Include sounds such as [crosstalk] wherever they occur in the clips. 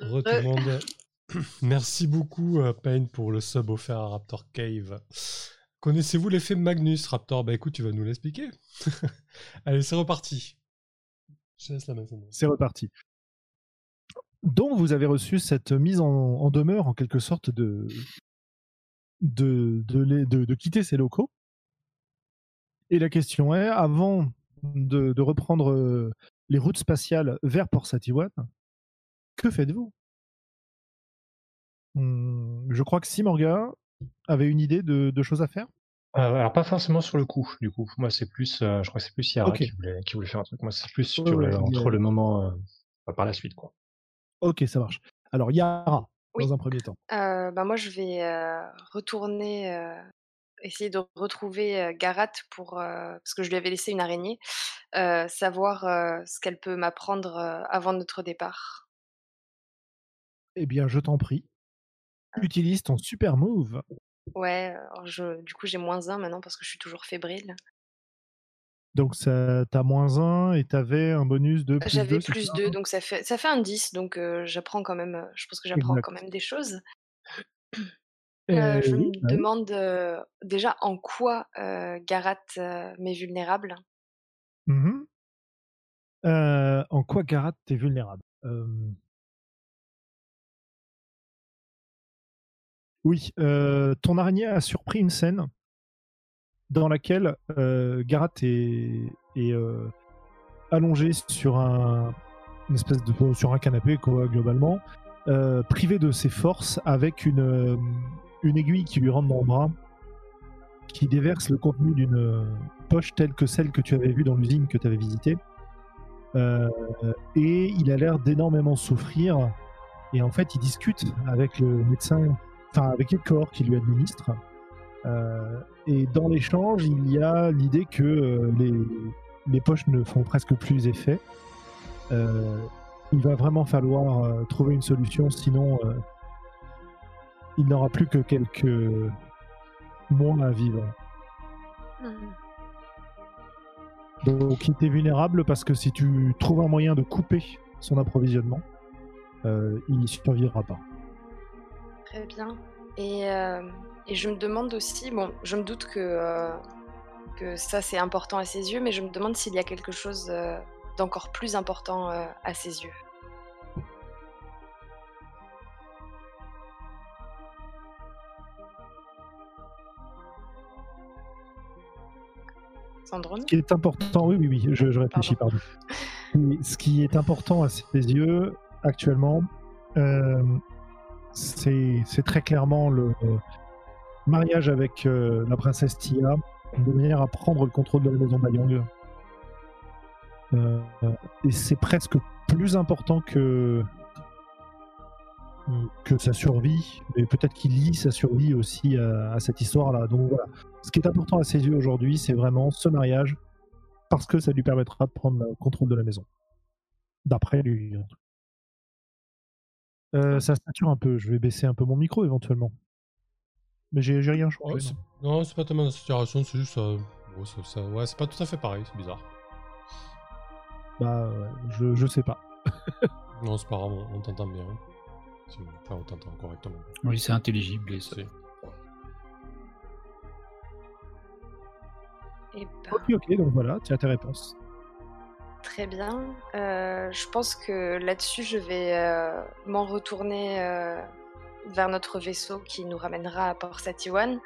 re tout le monde. Merci beaucoup, euh, Payne, pour le sub offert à Raptor Cave. Connaissez-vous l'effet Magnus, Raptor? Bah écoute, tu vas nous l'expliquer. [laughs] Allez, c'est reparti. Je laisse la main. C'est reparti. Donc, vous avez reçu cette mise en, demeure, en quelque sorte, de, de, de, quitter ces locaux. Et la question est, avant de, reprendre euh, les routes spatiales vers Port Satiwan, que faites-vous? Hmm, Je crois que Simorga avait une idée de, choses à faire? Euh, alors pas forcément sur le coup, du coup. Moi c'est plus, euh, je crois que c'est plus Yara qui, voulait, faire un truc. Moi c'est plus sur entre le moment par la suite quoi. Ok, ça marche. Alors Yara, dans un premier temps. bah moi je vais retourner essayer de retrouver Garat pour parce que je lui avais laissé une araignée, savoir ce qu'elle peut m'apprendre avant notre départ. Eh bien, je t'en prie. Ah. Utilise ton super move. Ouais, je, du coup j'ai moins 1 maintenant parce que je suis toujours fébrile. Donc ça, t'as moins 1 et t'avais un bonus de plus J'avais plus 2, donc ça fait, ça fait un 10, donc j'apprends quand même, je pense que j'apprends quand même des choses. [clears throat] Euh, je me demande déjà en quoi Garat m'est vulnérable? Mmh en quoi Garat est vulnérable? Oui, ton araignée a surpris une scène dans laquelle Garat est, allongé sur un espèce de sur un canapé globalement, privé de ses forces avec une une aiguille qui lui rentre dans le bras, qui déverse le contenu d'une poche telle que celle que tu avais vue dans l'usine que tu avais visitée. Euh, et il a l'air d'énormément souffrir. Et en fait, il discute avec le médecin, enfin avec corps qui lui administre. Euh, et dans l'échange, il y a l'idée que euh, les, les, poches ne font presque plus effet. il va vraiment falloir trouver une solution, sinon il n'aura plus que quelques mois à vivre. Hmm. Donc il était vulnérable parce que si tu trouves un moyen de couper son approvisionnement, euh, il n'y survivra pas. Très bien. Et, euh, et, je me demande aussi, bon, je me doute que, euh, que ça c'est important à ses yeux, mais je me demande s'il y a quelque chose d'encore plus important à ses yeux. Ce qui est important, oui, oui, oui, je, réfléchis, pardon. Ce qui est important à ses yeux actuellement, euh, c'est très clairement le mariage avec euh, la princesse Tia, de manière à prendre le contrôle de la maison Bayong. Euh, et c'est presque plus important que que sa survie, mais peut-être qu'il lie sa survie aussi à, cette histoire-là. Donc voilà. Ce qui est important à ses yeux aujourd'hui, c'est vraiment ce mariage, parce que ça lui permettra de prendre le contrôle de la maison. D'après lui. Euh, ça sature un peu. Je vais baisser un peu mon micro éventuellement. Mais j'ai rien changé. non, c'est pas tellement la saturation, c'est juste ça. ça, ouais, c'est pas tout à fait pareil, c'est bizarre. Bah, je, je sais pas. [laughs] non, c'est pas grave, on t'entend bien. Enfin, on t'entend correctement. Oui, c'est intelligible. Et c'est... Et ben... Ok, ok, donc voilà, tu as tes réponses. Très bien. Euh, je pense que là-dessus, je vais euh, m'en retourner euh, vers notre vaisseau qui nous ramènera à Port Satiwan.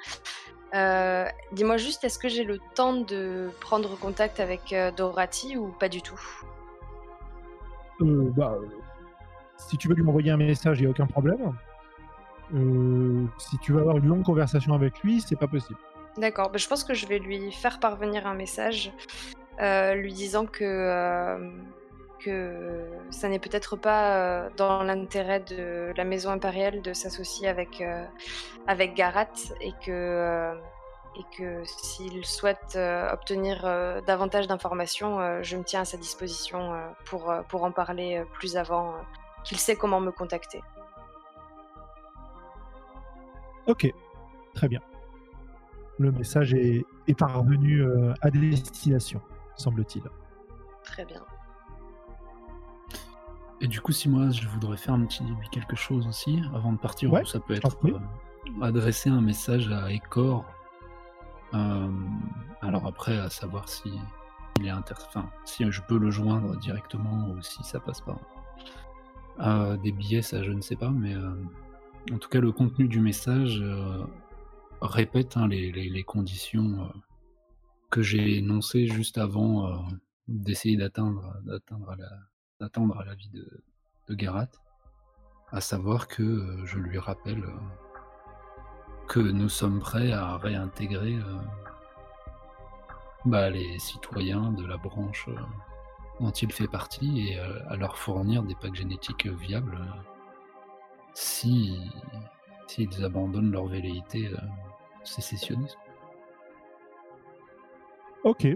dis-moi juste, est-ce que j'ai le temps de prendre contact avec Dorati ou pas du tout? Bah, si tu veux lui envoyer un message, il n'y a aucun problème. Si tu veux avoir une longue conversation avec lui, c'est pas possible. D'accord, bah, je pense que je vais lui faire parvenir un message euh, lui disant que, euh, que ça n'est peut-être pas dans l'intérêt de la maison impériale de s'associer avec, avec Garat et que, s'il souhaite obtenir davantage d'informations, je me tiens à sa disposition pour, en parler plus avant qu'il sait comment me contacter. Ok, très bien. Le message est, parvenu euh, à destination, semble-t-il. Très bien. Et du coup, si moi je voudrais faire un petit quelque chose aussi avant de partir, ça peut être euh, adresser un message à Ecor. Euh, alors après, à savoir si il est inter... enfin, si je peux le joindre directement ou si ça passe pas. Euh, des billets, ça je ne sais pas, mais en tout cas le contenu du message répète hein, les, conditions que j'ai énoncées juste avant d'essayer d'atteindre d'atteindre la à la vie de, de Garat, à savoir que euh, je lui rappelle euh, que nous sommes prêts à réintégrer euh, bah, les citoyens de la branche dont il fait partie et à leur fournir des packs génétiques viables si s'ils abandonnent leur velléité sécessionniste. Ok,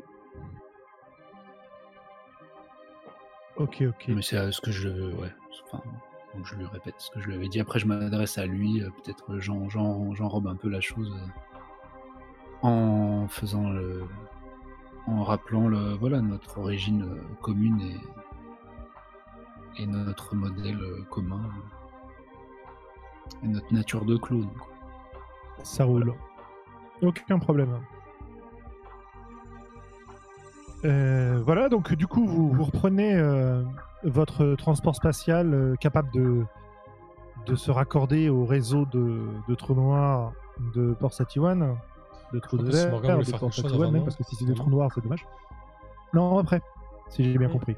Ok, ok. Mais c'est ce que je. Ouais. Enfin, donc je lui répète ce que je lui avais dit. Après, je m'adresse à lui. Euh, peut-être j'enrobe un peu la chose euh, en faisant le. En rappelant le, voilà, notre origine euh, commune et, et notre modèle commun et notre nature de clone. Ça roule. Aucun problème. Euh, voilà, donc du coup, vous, reprenez euh, votre transport spatial euh, capable de, de se raccorder au réseau de, de trous noirs de Port Satiwan, de trous de verre, de Port Satiwan, même parce que si c'est des trous noirs, c'est dommage. Non, après, si j'ai bien compris.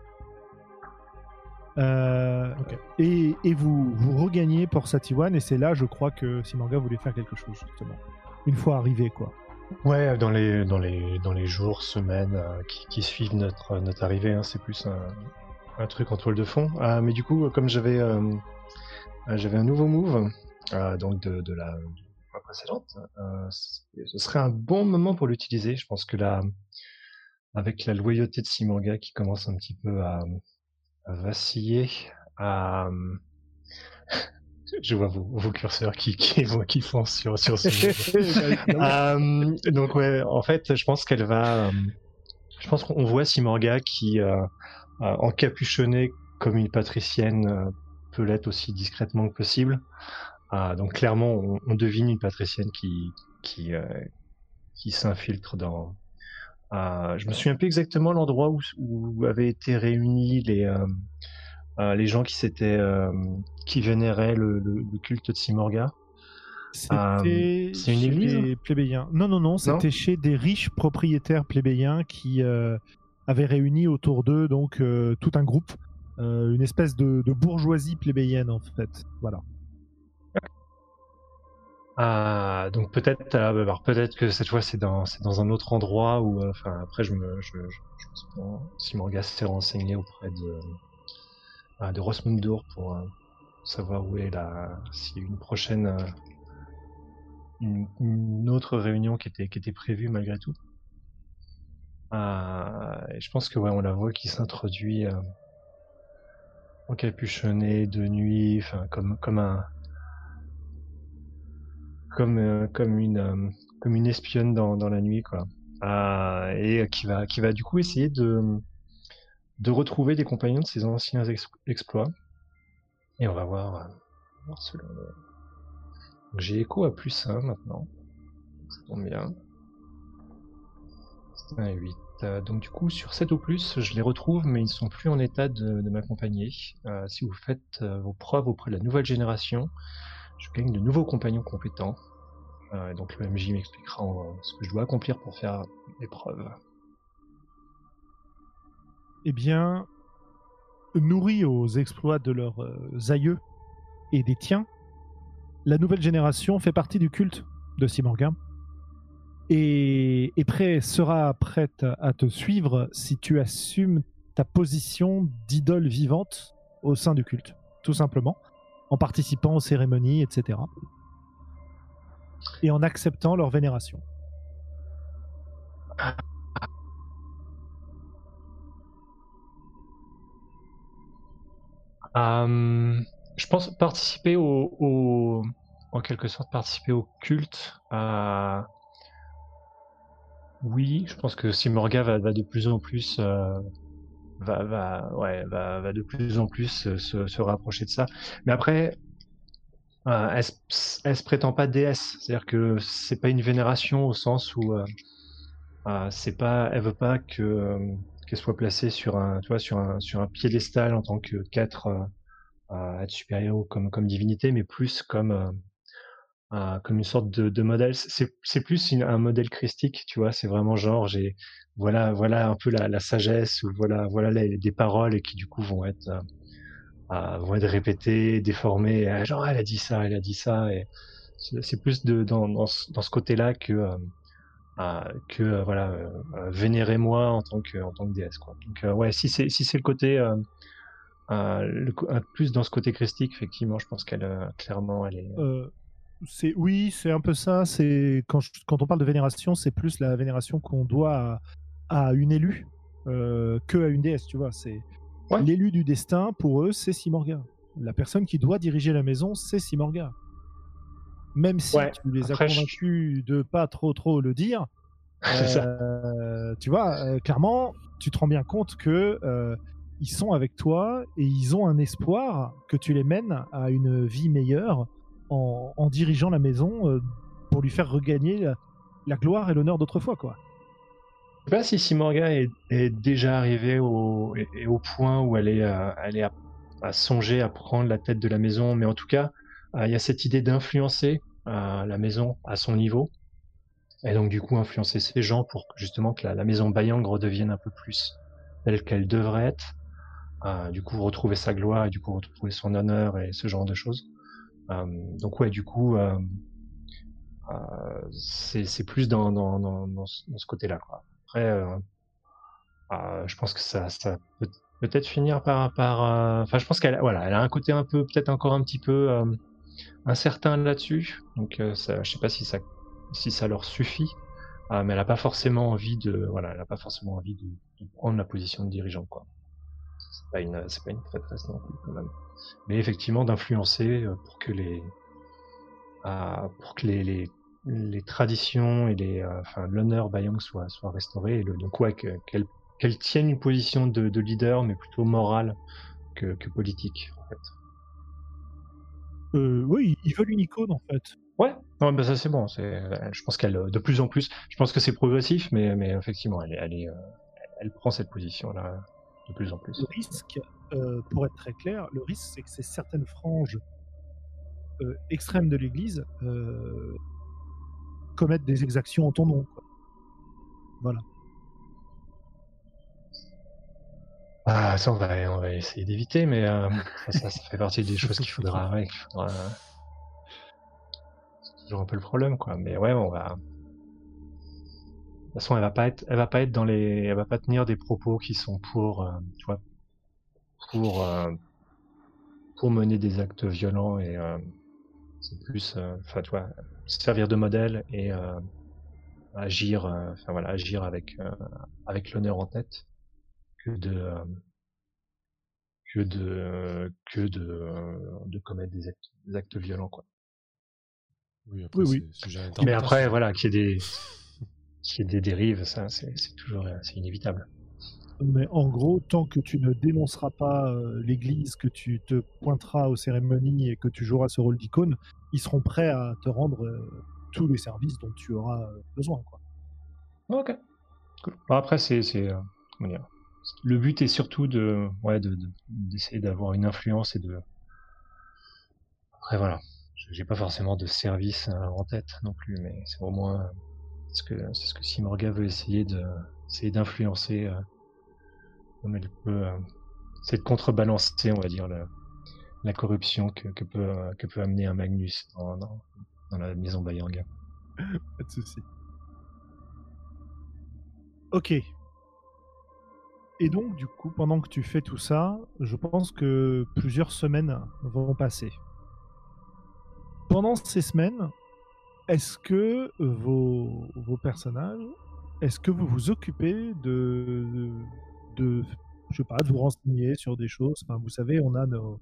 et, et, vous, vous regagnez Port Satiwan, et c'est là, je crois que Simanga voulait faire quelque chose, justement. Une fois arrivé, quoi. Ouais, dans les, dans les, dans les jours, semaines euh, qui, suivent notre, notre arrivée, hein, c'est plus un, truc en toile de fond. Ah, mais du coup, comme j'avais euh, un nouveau move, euh, donc de, la, précédente, ce serait un bon moment pour l'utiliser. Je pense que là, avec la loyauté de Simanga qui commence un petit peu à vaciller, à, je vois vos, curseurs qui, qui, qui font sur, sur ce [laughs] euh, donc ouais, en fait, je pense qu'elle va... Euh, je pense qu'on voit Simorga qui, euh, euh encapuchonnée comme une patricienne, peut l'être aussi discrètement que possible. donc clairement, on, devine une patricienne qui, qui, qui s'infiltre dans... je me souviens plus exactement l'endroit où, où avaient été réunis les euh, les gens qui s'étaient euh, qui vénéraient le, culte de Simorga. C'était c'est une église plébéiens. Non, non, non, c'était chez des riches propriétaires plébéiens qui euh, avaient réuni autour d'eux donc tout un groupe, une espèce de, bourgeoisie plébéienne en fait. Voilà. Ah, donc peut-être, peut-être que cette fois c'est dans, dans un autre endroit où, enfin après je me, je, Simorga s'est renseigné auprès de, de Rosmundur pour euh, savoir où est la, a une prochaine, euh, une, autre réunion qui était, qui était prévue malgré tout. Euh, je pense que ouais, on la voit qui s'introduit encapuchonné de nuit, enfin comme comme un comme comme une comme une espionne dans, dans la nuit quoi. et qui va qui va du coup essayer de de retrouver des compagnons de ses anciens exploits. Et on va voir, euh, J'ai écho à plus 1 maintenant. Ça tombe bien. C'est un 8. Euh, donc du coup, sur 7 ou plus, je les retrouve, mais ils sont plus en état de, m'accompagner. Euh, si vous faites vos preuves auprès de la nouvelle génération, je gagne de nouveaux compagnons compétents. donc le MJ m'expliquera ce que je dois accomplir pour faire les preuves eh bien, nourris aux exploits de leurs euh, aïeux et des tiens, la nouvelle génération fait partie du culte de Simorga et, sera prête à te suivre si tu assumes ta position d'idole vivante au sein du culte, tout simplement, en participant aux cérémonies, etc. Et en acceptant leur vénération. Je pense participer au, en quelque sorte participer au culte. Euh, oui, je pense que Simorga va, de plus en plus euh, va, va, ouais, va, de plus en plus se, rapprocher de ça. Mais après, euh, elle, elle, se prétend pas déesse, c'est-à-dire que c'est pas une vénération au sens où euh, euh, c'est pas, elle veut pas que qu'elle soit placée sur un, tu vois, sur un sur un piédestal en tant que quatre à être supérieur comme comme divinité, mais plus comme comme une sorte de, modèle. C'est plus un modèle christique, tu vois. C'est vraiment genre j'ai voilà voilà un peu la, sagesse ou voilà voilà des paroles qui du coup vont être vont être répétées, déformées. Euh, genre, elle a dit ça, elle a dit ça. C'est plus dans, dans, ce, côté-là que, euh, euh, que voilà, vénérez-moi en tant que, en tant que déesse. Quoi. Donc, ouais, si c'est si c'est le côté le, plus dans ce côté christique, effectivement, je pense qu'elle clairement, elle est. c'est oui, c'est un peu ça. C'est quand, quand on parle de vénération, c'est plus la vénération qu'on doit à, à, une élue que à une déesse. Tu vois, c'est L'élu du destin, pour eux, c'est Simorga. La personne qui doit diriger la maison, c'est Simorga. Même si tu les as convaincus de pas trop trop le dire, [laughs] euh, tu vois, euh, clairement, tu te rends bien compte que euh, ils sont avec toi et ils ont un espoir que tu les mènes à une vie meilleure en, dirigeant la maison pour lui faire regagner la, la gloire et l'honneur d'autrefois, quoi. Je sais pas si Simorga est, est déjà arrivée au, au point où elle est, elle est à, songer à prendre la tête de la maison, mais en tout cas, il y a cette idée d'influencer euh, la maison à son niveau, et donc du coup influencer ces gens pour justement que la, maison Bayang redevienne un peu plus telle qu'elle devrait être, du coup retrouver sa gloire et du coup retrouver son honneur et ce genre de choses. donc ouais, du coup, c'est plus dans, dans, dans, ce côté-là. Après, euh, euh, je pense que ça, ça peut peut-être finir par, par euh, enfin, je pense qu'elle, voilà, elle a un côté un peu, peut-être encore un petit peu incertain là-dessus. Donc, ça, je sais pas si ça, si ça leur suffit, mais elle a pas forcément envie de, voilà, elle a pas forcément envie de, prendre la position de dirigeant, quoi. C'est pas une, c'est pas une traîtresse non plus, quand même. Mais effectivement, d'influencer pour que les, pour que les, les traditions et les, euh, enfin, l'honneur Bayang soit, soit restauré. Donc, ouais, qu'elle qu'elle tienne une position de, de, leader, mais plutôt morale que, que politique. Euh, oui, ils veulent une icône, en fait. Ouais, non, bah ça c'est bon. C'est, je pense qu'elle, de plus en plus, je pense que c'est progressif, mais, mais effectivement, elle, elle, est, euh, elle prend cette position-là de plus en plus. Le risque, euh, pour être très clair, le risque, c'est que ces certaines franges euh, extrêmes de l'Église euh, commettre des exactions en ton nom. Voilà. Ah, ça, on va, essayer d'éviter, mais euh, ça, fait partie des choses qu'il faudra. C'est toujours un peu le problème, quoi. Mais ouais, on va. De toute façon, elle va pas être, elle va pas être dans les, elle va pas tenir des propos qui sont pour, euh, tu vois, pour, euh, pour mener des actes violents et c'est plus, enfin, servir de modèle et agir, enfin voilà, agir avec avec l'honneur en tête que de que de que de, de commettre des actes, des actes violents quoi. Oui, après, oui, Mais après, voilà, qu'il y ait des, [laughs] qu'il y ait des dérives, ça, c'est toujours, c'est inévitable. Mais en gros, tant que tu ne dénonceras pas l'Église, que tu te pointeras aux cérémonies et que tu joueras ce rôle d'icône, ils seront prêts à te rendre euh, tous les services dont tu auras euh, besoin. Quoi. Ok. après, c'est, euh, le but est surtout de, ouais, de, d'essayer d'avoir une influence et de. Après, voilà. J'ai pas forcément de service en tête non plus, mais c'est au moins ce que c'est ce que Simorga veut essayer de, essayer d'influencer comme elle peut. c'est de contrebalancer, on va dire, la corruption que, peut, amener un Magnus dans, la maison Bayanga. [laughs] Pas de souci. Ok. Et donc, du coup, pendant que tu fais tout ça, je pense que plusieurs semaines vont passer. Pendant ces semaines, est-ce que vos, personnages, est-ce que vous vous occupez de, de, je sais pas, de vous renseigner sur des choses? Vous savez, on a nos,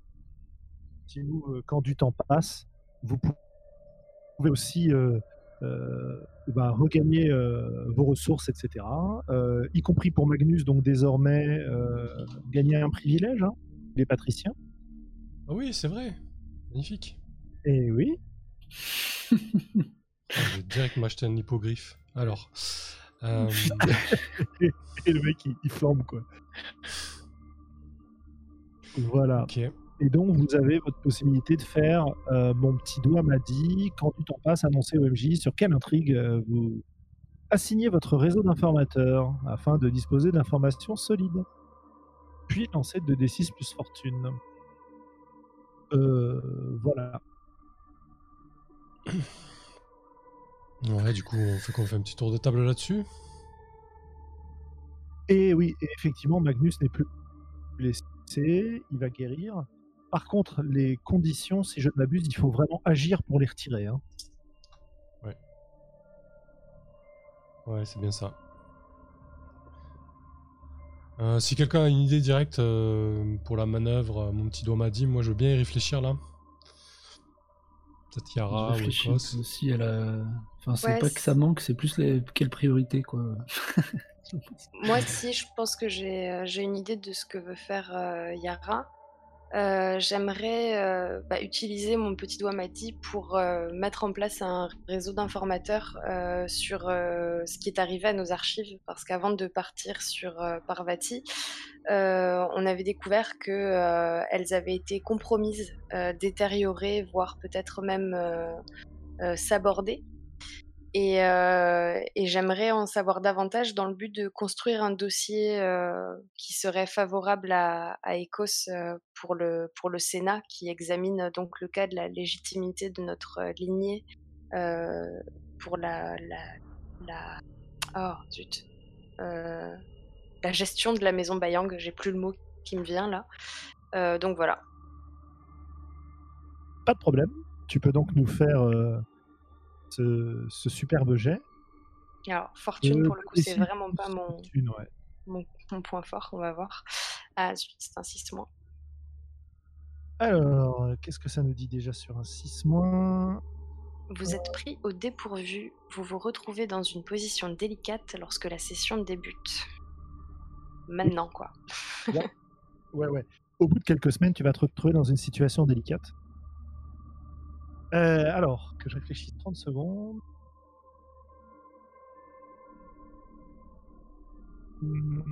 euh, quand du temps passe, vous pouvez aussi euh, bah, regagner vos ressources, etc. y compris pour Magnus, donc désormais gagner un privilège, hein, les patriciens. Ah oui, c'est vrai. Magnifique. Et oui. [laughs] je vais direct m'acheter un hippogriffe. Alors. [laughs] Euh, et le mec, il, forme quoi. [laughs] Voilà. Et donc, vous avez votre possibilité de faire euh, Mon petit doigt m'a dit, quand tu t'en passes, annoncer au MJ sur quelle intrigue euh, vous assignez votre réseau d'informateurs afin de disposer d'informations solides. Puis lancer 2d6 plus fortune. voilà. [coughs] Ouais, du coup, on fait qu'on fait un petit tour de table là-dessus. Et oui, effectivement, Magnus n'est plus blessé, il va guérir. Par contre, les conditions, si je ne m'abuse, il faut vraiment agir pour les retirer. Hein. Ouais. Ouais, c'est bien ça. Euh, si quelqu'un a une idée directe euh, pour la manœuvre, mon petit doigt m'a dit, moi je veux bien y réfléchir là. Peut-être Yara ou aussi, elle a... enfin, c'est pas que ça manque, c'est plus les... quelle priorité quoi. [laughs] Moi aussi, je pense que j'ai euh, une idée de ce que veut faire euh, Yara. Euh, j'aimerais euh, bah, utiliser mon petit doigt Mati pour euh, mettre en place un réseau d'informateurs sur ce qui est arrivé à nos archives. Parce qu'avant de partir sur Parvati, on avait découvert qu'elles avaient été compromises, détériorées, voire peut-être même sabordées. Euh, et, j'aimerais en savoir davantage dans le but de construire un dossier euh, qui serait favorable à, Ecos euh, pour, le, pour le Sénat, qui examine donc le cas de la légitimité de notre lignée pour la, la, oh, zut, la gestion de la maison Bayang. J'ai plus le mot qui me vient là. donc voilà. Pas de problème. Tu peux donc nous faire ce, superbe jet. Alors, fortune, pour le coup, c'est vraiment pas mon, mon, point fort, on va voir. Ah, c'est un 6 mois. Alors, qu'est-ce que ça nous dit déjà sur un 6 mois? Vous êtes pris au dépourvu. Vous vous retrouvez dans une position délicate lorsque la session débute. Maintenant, quoi. ouais, ouais. Au bout de quelques semaines, tu vas te retrouver dans une situation délicate. Euh, alors, que je réfléchisse 30 secondes. Hmm.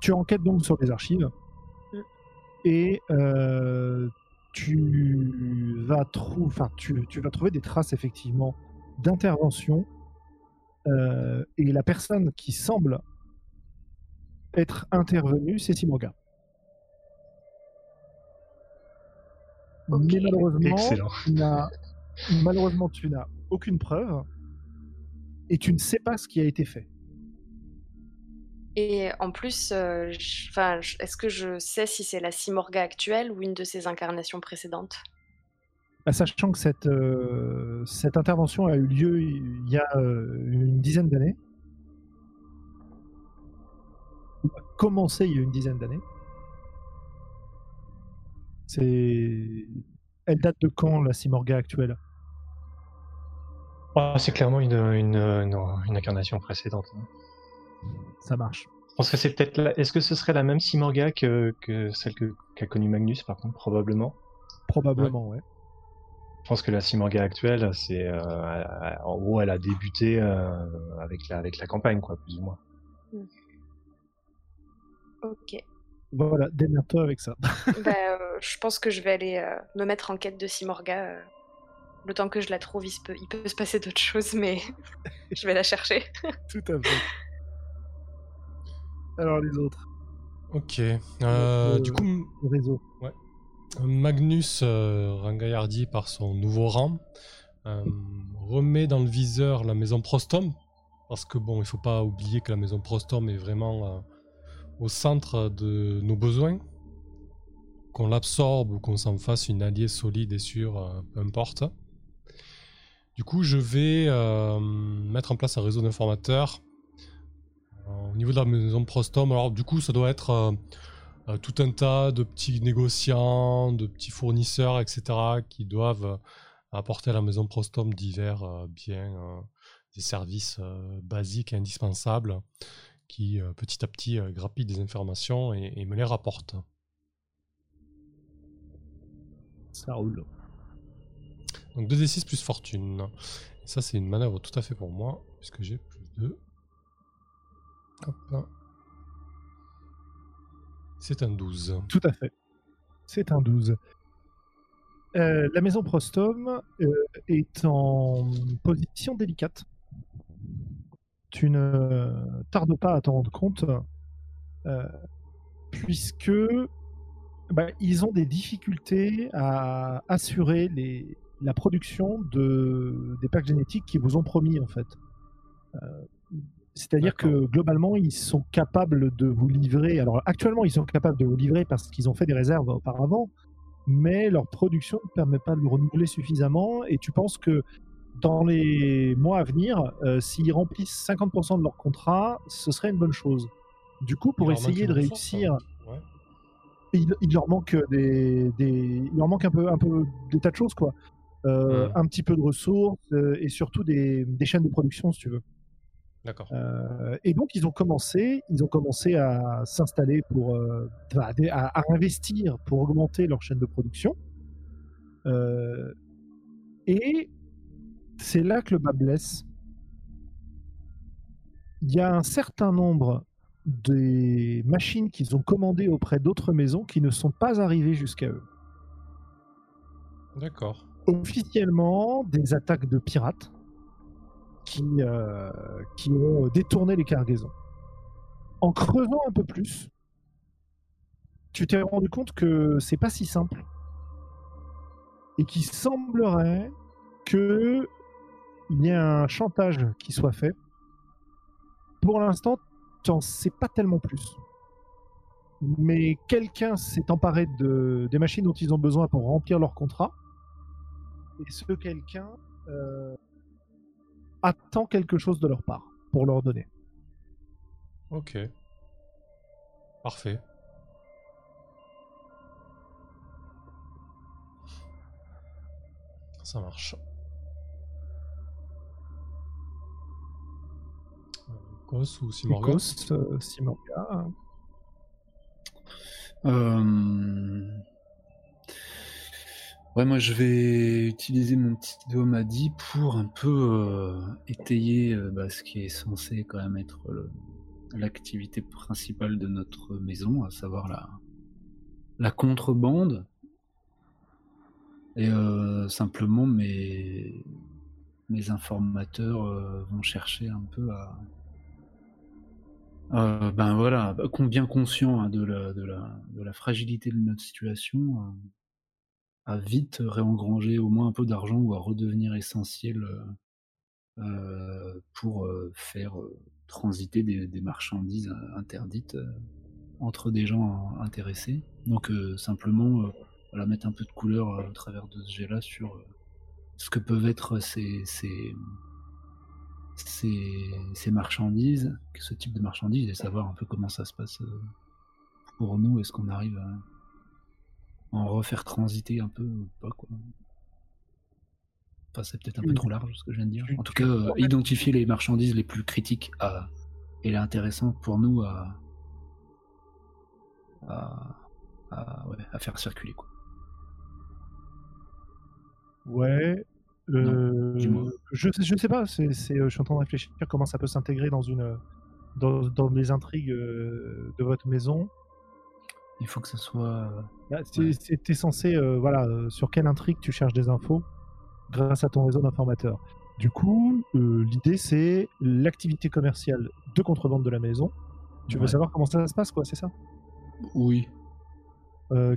Tu enquêtes donc sur les archives mm. et euh, tu, vas enfin, tu, tu, vas trouver des traces effectivement d'intervention euh, et la personne qui semble être intervenue, c'est Mais malheureusement, tu n'as, malheureusement, tu n'as aucune preuve et tu ne sais pas ce qui a été fait. Et en plus, euh, est-ce que je sais si c'est la Simorga actuelle ou une de ses incarnations précédentes? Bah, Sachant que cette, euh, cette intervention a eu lieu il y a euh, une dizaine d'années. A commencé il y a une dizaine d'années. C'est. Elle date de quand la Simorga actuelle? Ah, C'est clairement une, une, une, incarnation précédente. Hein. Ça marche. Je pense que c'est peut-être. Est-ce que ce serait la même Simorga que, que celle qu'a connue Magnus, par contre, probablement Probablement, ouais. Je pense que la Simorga actuelle, c'est euh, en gros, elle a débuté euh, avec la avec la campagne, quoi, plus ou moins. Hmm. Ok. Voilà, démerde-toi avec ça. [laughs] bah, euh, je pense que je vais aller euh, me mettre en quête de Simorga. Euh. le temps que je la trouve, il, peut, il peut se passer d'autres choses, mais [laughs] je vais la chercher. [laughs] Tout à fait. Alors les autres. Ok. du coup, réseau. Ouais. Magnus Rangaillardi, par son nouveau rang, remet dans le viseur la maison Prostom. Parce que bon, il faut pas oublier que la maison Prostom est vraiment au centre de nos besoins, qu'on l'absorbe ou qu'on s'en fasse une alliée solide et sûre, euh, peu importe. Du coup, je vais euh, mettre en place un réseau d'informateurs euh, au niveau de la maison Prostom. Alors, du coup, ça doit être tout un tas de petits négociants, de petits fournisseurs, etc., qui doivent apporter à la maison Prostom divers biens, des services basiques et indispensables qui petit à petit grappillent des informations et, me les rapportent. Ça roule. Donc 2d6 plus fortune. ça, c'est une manœuvre tout à fait pour moi, puisque j'ai plus de. Hop. C'est un 12. Tout à fait. C'est un 12. Euh, la maison Prostom euh, est en position délicate. Tu ne tardes pas à t'en rendre compte, euh, puisque bah, ils ont des difficultés à assurer les, la production de, des packs génétiques qui vous ont promis en fait. C'est-à-dire que globalement, ils sont capables de vous livrer. Alors actuellement, ils sont capables de vous livrer parce qu'ils ont fait des réserves auparavant, mais leur production ne permet pas de le renouveler suffisamment. Et tu penses que dans les mois à venir, euh, s'ils remplissent 50% de leur contrat, ce serait une bonne chose. Du coup, pour essayer de réussir, il, leur manque des, il leur manque un peu, un peu des tas de choses, quoi. Euh, un petit peu de ressources euh, et surtout des, des chaînes de production, si tu veux. D'accord. Et donc ils ont commencé, ils ont commencé à s'installer pour, euh, à, investir pour augmenter leur chaîne de production. Et c'est là que le bas blesse. Il y a un certain nombre des machines qu'ils ont commandées auprès d'autres maisons qui ne sont pas arrivées jusqu'à eux. D'accord. Officiellement, des attaques de pirates qui, euh, qui ont détourné les cargaisons. En creusant un peu plus, tu t'es rendu compte que c'est pas si simple et qu'il semblerait que il y ait un chantage qui soit fait. Pour l'instant, tu n'en sais pas tellement plus. Mais quelqu'un s'est emparé de, des machines dont ils ont besoin pour remplir leur contrat. Et ce quelqu'un euh, attend quelque chose de leur part pour leur donner. Ok. Parfait. Ça marche. Ou Simorga Kos, euh, Simorga. Euh... Ouais, moi je vais utiliser mon petit Madi pour un peu euh, étayer euh, bah, ce qui est censé quand même être l'activité principale de notre maison, à savoir la, la contrebande. Et simplement mes informateurs vont chercher un peu à, ben voilà, bien conscient hein, de, la, de, la, fragilité de notre situation, à vite réengranger au moins un peu d'argent ou à redevenir essentiel euh, euh, pour euh, faire transiter des, marchandises interdites entre des gens intéressés. Donc simplement mettre un peu de couleur à travers de ce jet-là sur ce que peuvent être ces, ces, marchandises, ce type de marchandises, et savoir un peu comment ça se passe pour nous. Est-ce qu'on arrive à, en refaire transiter un peu ou pas quoi. Enfin, c'est peut-être un peu trop large ce que je viens de dire. En tout cas, euh, identifier les marchandises les plus critiques à, et les intéressantes pour nous à, à, ouais, à faire circuler. Quoi. Ouais. Euh, je, je sais pas, c'est, je suis en train de réfléchir comment ça peut s'intégrer dans une dans, dans les intrigues euh, de votre maison. Il faut que ce soit. Bah, T'es censé, euh, voilà, euh, sur quelle intrigue tu cherches des infos grâce à ton réseau d'informateurs. Du coup, euh, l'idée c'est l'activité commerciale de contrebande de la maison. Tu veux savoir comment ça se passe, quoi, c'est ça? Oui.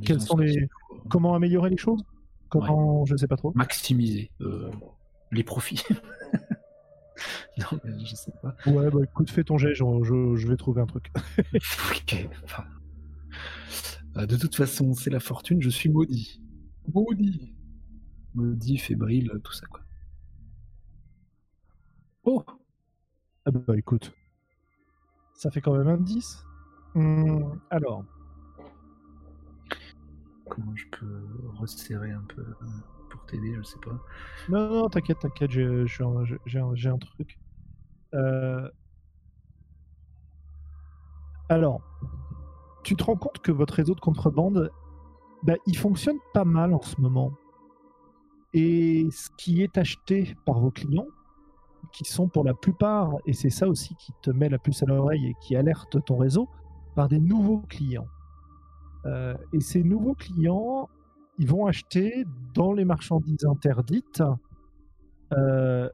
quels sont les... Comment améliorer les choses? Comment, je sais pas trop. Maximiser les profits. [laughs] non, mais je sais pas. Ouais, bah écoute, fais ton jet, je, je vais trouver un truc. [laughs] ok. Enfin, ah, de toute façon, c'est la fortune, je suis maudit. Maudit. Maudit, fébrile, tout ça, quoi. Oh Ah bah écoute. Ça fait quand même un 10. Hum, alors. Comment je peux resserrer un peu pour t'aider, je sais pas. Non, non, t'inquiète, t'inquiète, j'ai un, truc. Euh, alors, tu te rends compte que votre réseau de contrebande, bah, il fonctionne pas mal en ce moment. Et ce qui est acheté par vos clients, qui sont pour la plupart, et c'est ça aussi qui te met la puce à l'oreille et qui alerte ton réseau, par des nouveaux clients. Euh, et ces nouveaux clients, ils vont acheter dans les marchandises interdites euh,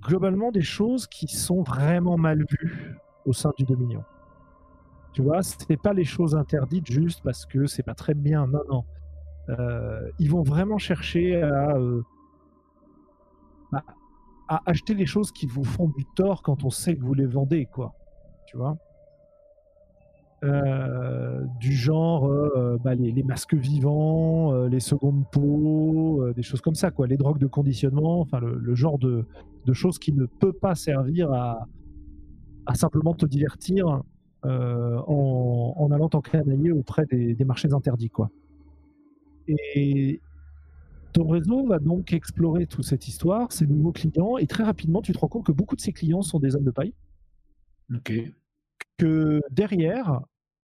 globalement des choses qui sont vraiment mal vues au sein du Dominion. Tu vois, c'est pas les choses interdites juste parce que c'est pas très bien. Non, non. Euh, ils vont vraiment chercher à, bah, à acheter les choses qui vous font du tort quand on sait que vous les vendez, quoi. Tu vois? Du genre euh, bah, les, masques vivants, euh, les secondes peaux, des choses comme ça, quoi, les drogues de conditionnement, enfin le, genre de, choses qui ne peut pas servir à, simplement te divertir en, allant t'encanailler auprès des, des, marchés interdits, quoi. Et ton réseau va donc explorer toute cette histoire, ces nouveaux clients, et très rapidement, tu te rends compte que beaucoup de ces clients sont des hommes de paille. Ok. Que derrière,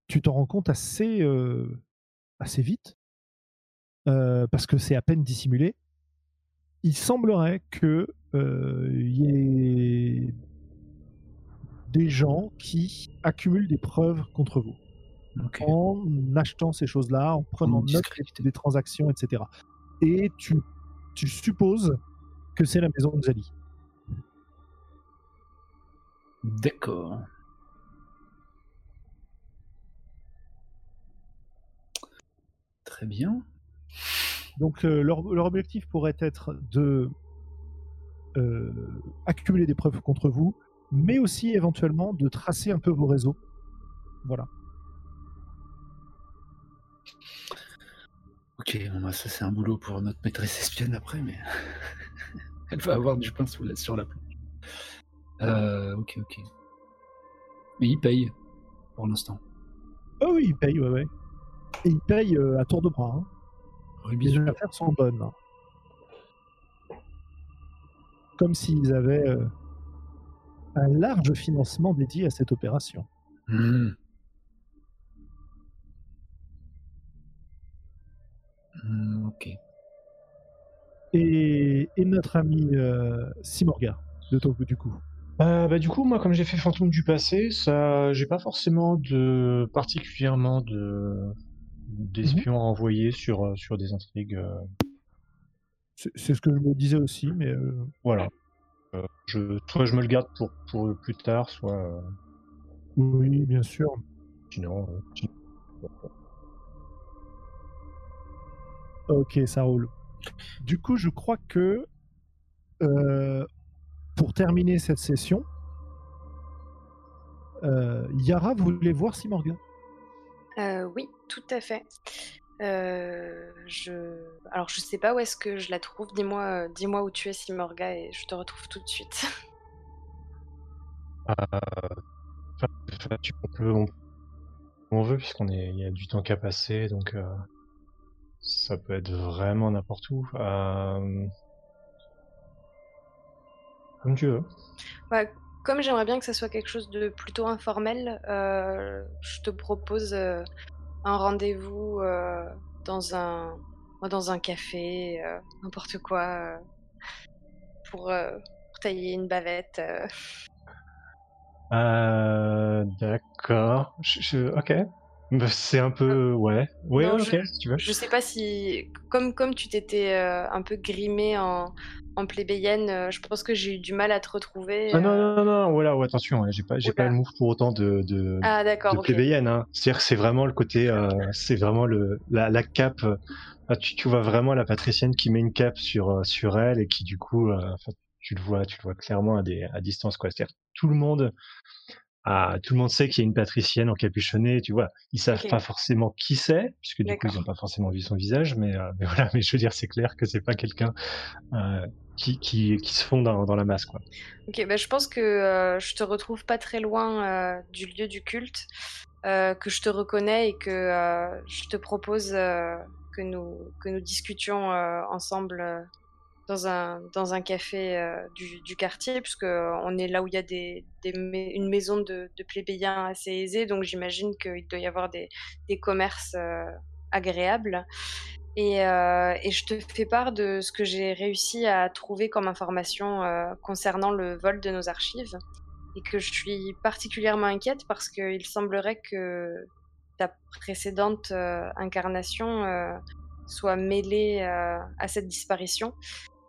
tu t'en rends compte assez, euh, assez vite, euh, parce que c'est à peine dissimulé. Il semblerait qu'il euh, y ait des gens qui accumulent des preuves contre vous. En achetant ces choses-là, en prenant note des transactions, etc. Et tu, tu supposes que c'est la maison de Zali. D'accord. Très bien. Donc euh, leur, objectif pourrait être de euh, accumuler des preuves contre vous, mais aussi éventuellement de tracer un peu vos réseaux. Voilà. Ok, bah, ça c'est un boulot pour notre maîtresse espionne après, mais [laughs] elle va avoir du pain sous la, sur la planche. Euh, ok, ok. Mais il paye pour l'instant. Oh oui, il paye, ouais, ouais. Et ils payent euh, à tour de bras. Hein. Les affaires sont bonnes. Hein. Comme s'ils avaient euh, un large financement dédié à cette opération. Mmh. Mmh, ok. Et, notre ami euh, Simorga, de ton, du coup bah, du coup, moi, comme j'ai fait Fantôme du passé, ça, j'ai pas forcément de particulièrement de d'espions mmh envoyés sur, euh, sur des intrigues. Euh. C'est ce que je me disais aussi, mais. Euh, voilà. je, soit je me le garde pour, pour plus tard, soit. Oui, bien sûr. Sinon. Ok, ça roule. Du coup, je crois que pour terminer cette session, Yara voulait voir si Morgan. Euh, oui, tout à fait. Euh, je... Alors, je sais pas où est-ce que je la trouve. Dis-moi euh, dis-moi où tu es, Simorga, et je te retrouve tout de suite. [laughs] tu peux, on, veut, puisqu'on est, il y a du temps qu'à passer, donc ça peut être vraiment n'importe où. Comme tu veux. Ouais, comme j'aimerais bien que ça soit quelque chose de plutôt informel, euh, je te propose euh, un rendez-vous euh, dans un dans un café, n'importe quoi, pour, tailler une bavette. D'accord. Ok. Bah, c'est un peu ouais. Ouais, ok, je, si tu veux. Je sais pas si comme comme tu t'étais un peu grimé en en plébéienne, euh, je pense que j'ai eu du mal à te retrouver. Ah non, euh. non, non, voilà, attention, j'ai pas, j'ai pas le move pour autant de, de, ah, de plébéienne. Hein. C'est-à-dire que c'est vraiment le côté, euh, c'est vraiment le, la, la cape. tu, tu, vois vraiment la patricienne qui met une cape sur, sur elle et qui du coup, tu le vois, tu le vois clairement à, des, à distance, quoi. C'est-à-dire tout le monde ah, tout le monde sait qu'il y a une patricienne encapuchonnée, tu vois. Ils savent pas forcément qui c'est, puisque du coup ils n'ont pas forcément vu son visage, mais, mais voilà. [laughs] Mais je veux dire, c'est clair que c'est pas quelqu'un euh, qui, qui, qui, se fond dans, dans, la masse. Quoi. Ok, bah, je pense que euh, je te retrouve pas très loin euh, du lieu du culte, euh, que je te reconnais et que je te propose que nous, que nous discutions ensemble dans un, dans un café du, du, quartier, puisqu'on est là où il y a des, des une maison de, de plébéiens assez aisée, donc j'imagine qu'il doit y avoir des, des commerces agréables. Et, et, je te fais part de ce que j'ai réussi à trouver comme information concernant le vol de nos archives et que je suis particulièrement inquiète parce qu'il semblerait que ta précédente euh, incarnation euh, soit mêlée euh, à cette disparition.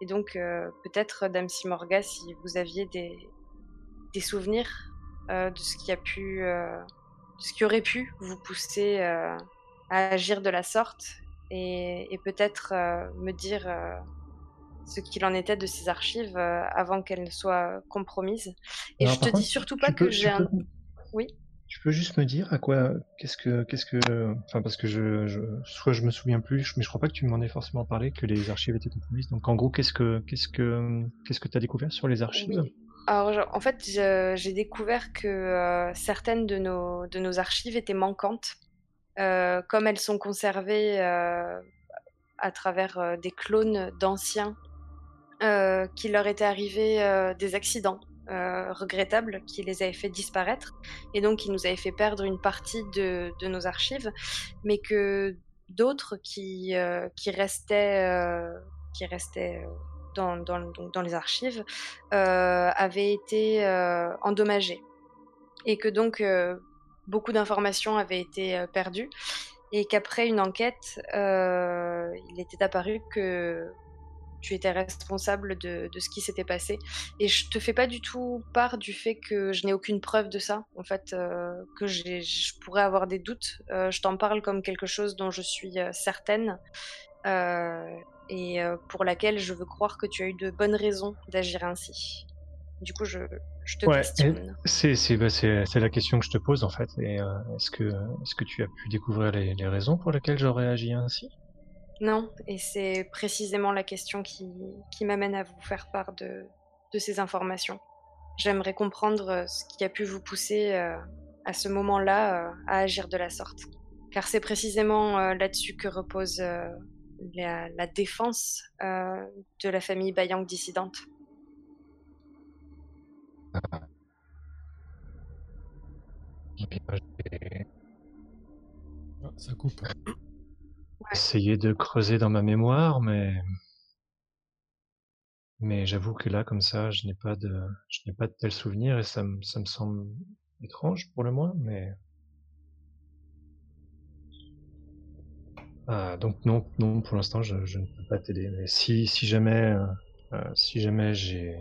Et donc, peut-être, Dame Simorga, si vous aviez des, des souvenirs de ce qui a pu, ce qui aurait pu vous pousser à agir de la sorte, et, et peut-être me dire ce qu'il en était de ces archives euh, avant qu'elles ne soient compromises. Et je te dis surtout pas que j'ai un. Oui? Tu peux juste me dire à quoi, qu'est-ce que, qu'est-ce que, enfin parce que je, je, soit je me souviens plus, mais je crois pas que tu m'en aies forcément parlé que les archives étaient compromises. Donc en gros, qu'est-ce que, qu'est-ce que, qu'est-ce que tu as découvert sur les archives? Alors en fait, j'ai découvert que euh, certaines de nos, de nos archives étaient manquantes, euh, comme elles sont conservées à travers des clones d'anciens euh, qu'il leur était arrivé euh, des accidents euh, regrettables qui les avaient fait disparaître et donc qui nous avaient fait perdre une partie de, nos archives, mais que d'autres qui, qui restaient, qui restaient dans, dans, dans, les archives avaient été endommagés et que donc beaucoup d'informations avaient été perdues et qu'après une enquête, il était apparu que tu étais responsable de, ce qui s'était passé. Et je te fais pas du tout part du fait que je n'ai aucune preuve de ça, en fait, euh, que je pourrais avoir des doutes. Euh, je t'en parle comme quelque chose dont je suis euh, certaine et pour laquelle je veux croire que tu as eu de bonnes raisons d'agir ainsi. Du coup, je, je te questionne. Bah, c'est la question que je te pose en fait. est-ce que, est que tu as pu découvrir les, les raisons pour lesquelles j'aurais agi ainsi? Non, et c'est précisément la question qui, qui m'amène à vous faire part de, de ces informations. J'aimerais comprendre euh, ce qui a pu vous pousser euh, à ce moment-là euh, à agir de la sorte. Car c'est précisément là-dessus que repose la, la, défense de la famille Bayang dissidente. Ah. Ça coupe [coughs] essayer de creuser dans ma mémoire, mais mais j'avoue que là, comme ça, je n'ai pas de je n'ai pas de tels souvenirs et ça me ça me semble étrange pour le moins, mais ah, donc non non pour l'instant je, je ne peux pas t'aider. Mais si si jamais euh, euh, si jamais j'ai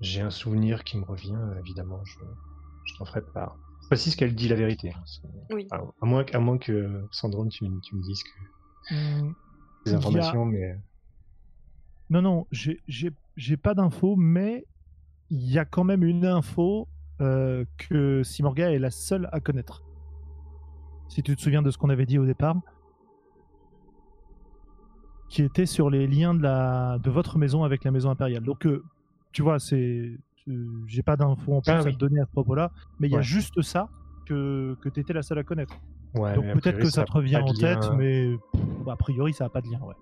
j'ai un souvenir qui me revient, évidemment, je, je t'en ferai part précise qu'elle dit la vérité. Hein, à, moins, à moins que Sandrone, tu, tu me dises que mmh, des informations, mais. Non, non, j'ai pas d'infos, mais il y a quand même une info euh, que Simorga est la seule à connaître. Si tu te souviens de ce qu'on avait dit au départ, qui était sur les liens de, la, de votre maison avec la maison impériale. Donc, euh, tu vois, c'est j'ai pas d'infos en plus ah à te donner à ce propos-là, mais il y a juste ça que, que tu étais la seule à connaître. Ouais, Donc peut-être que ça, te revient en tête, mais a priori ça n'a pas de lien. Ouais.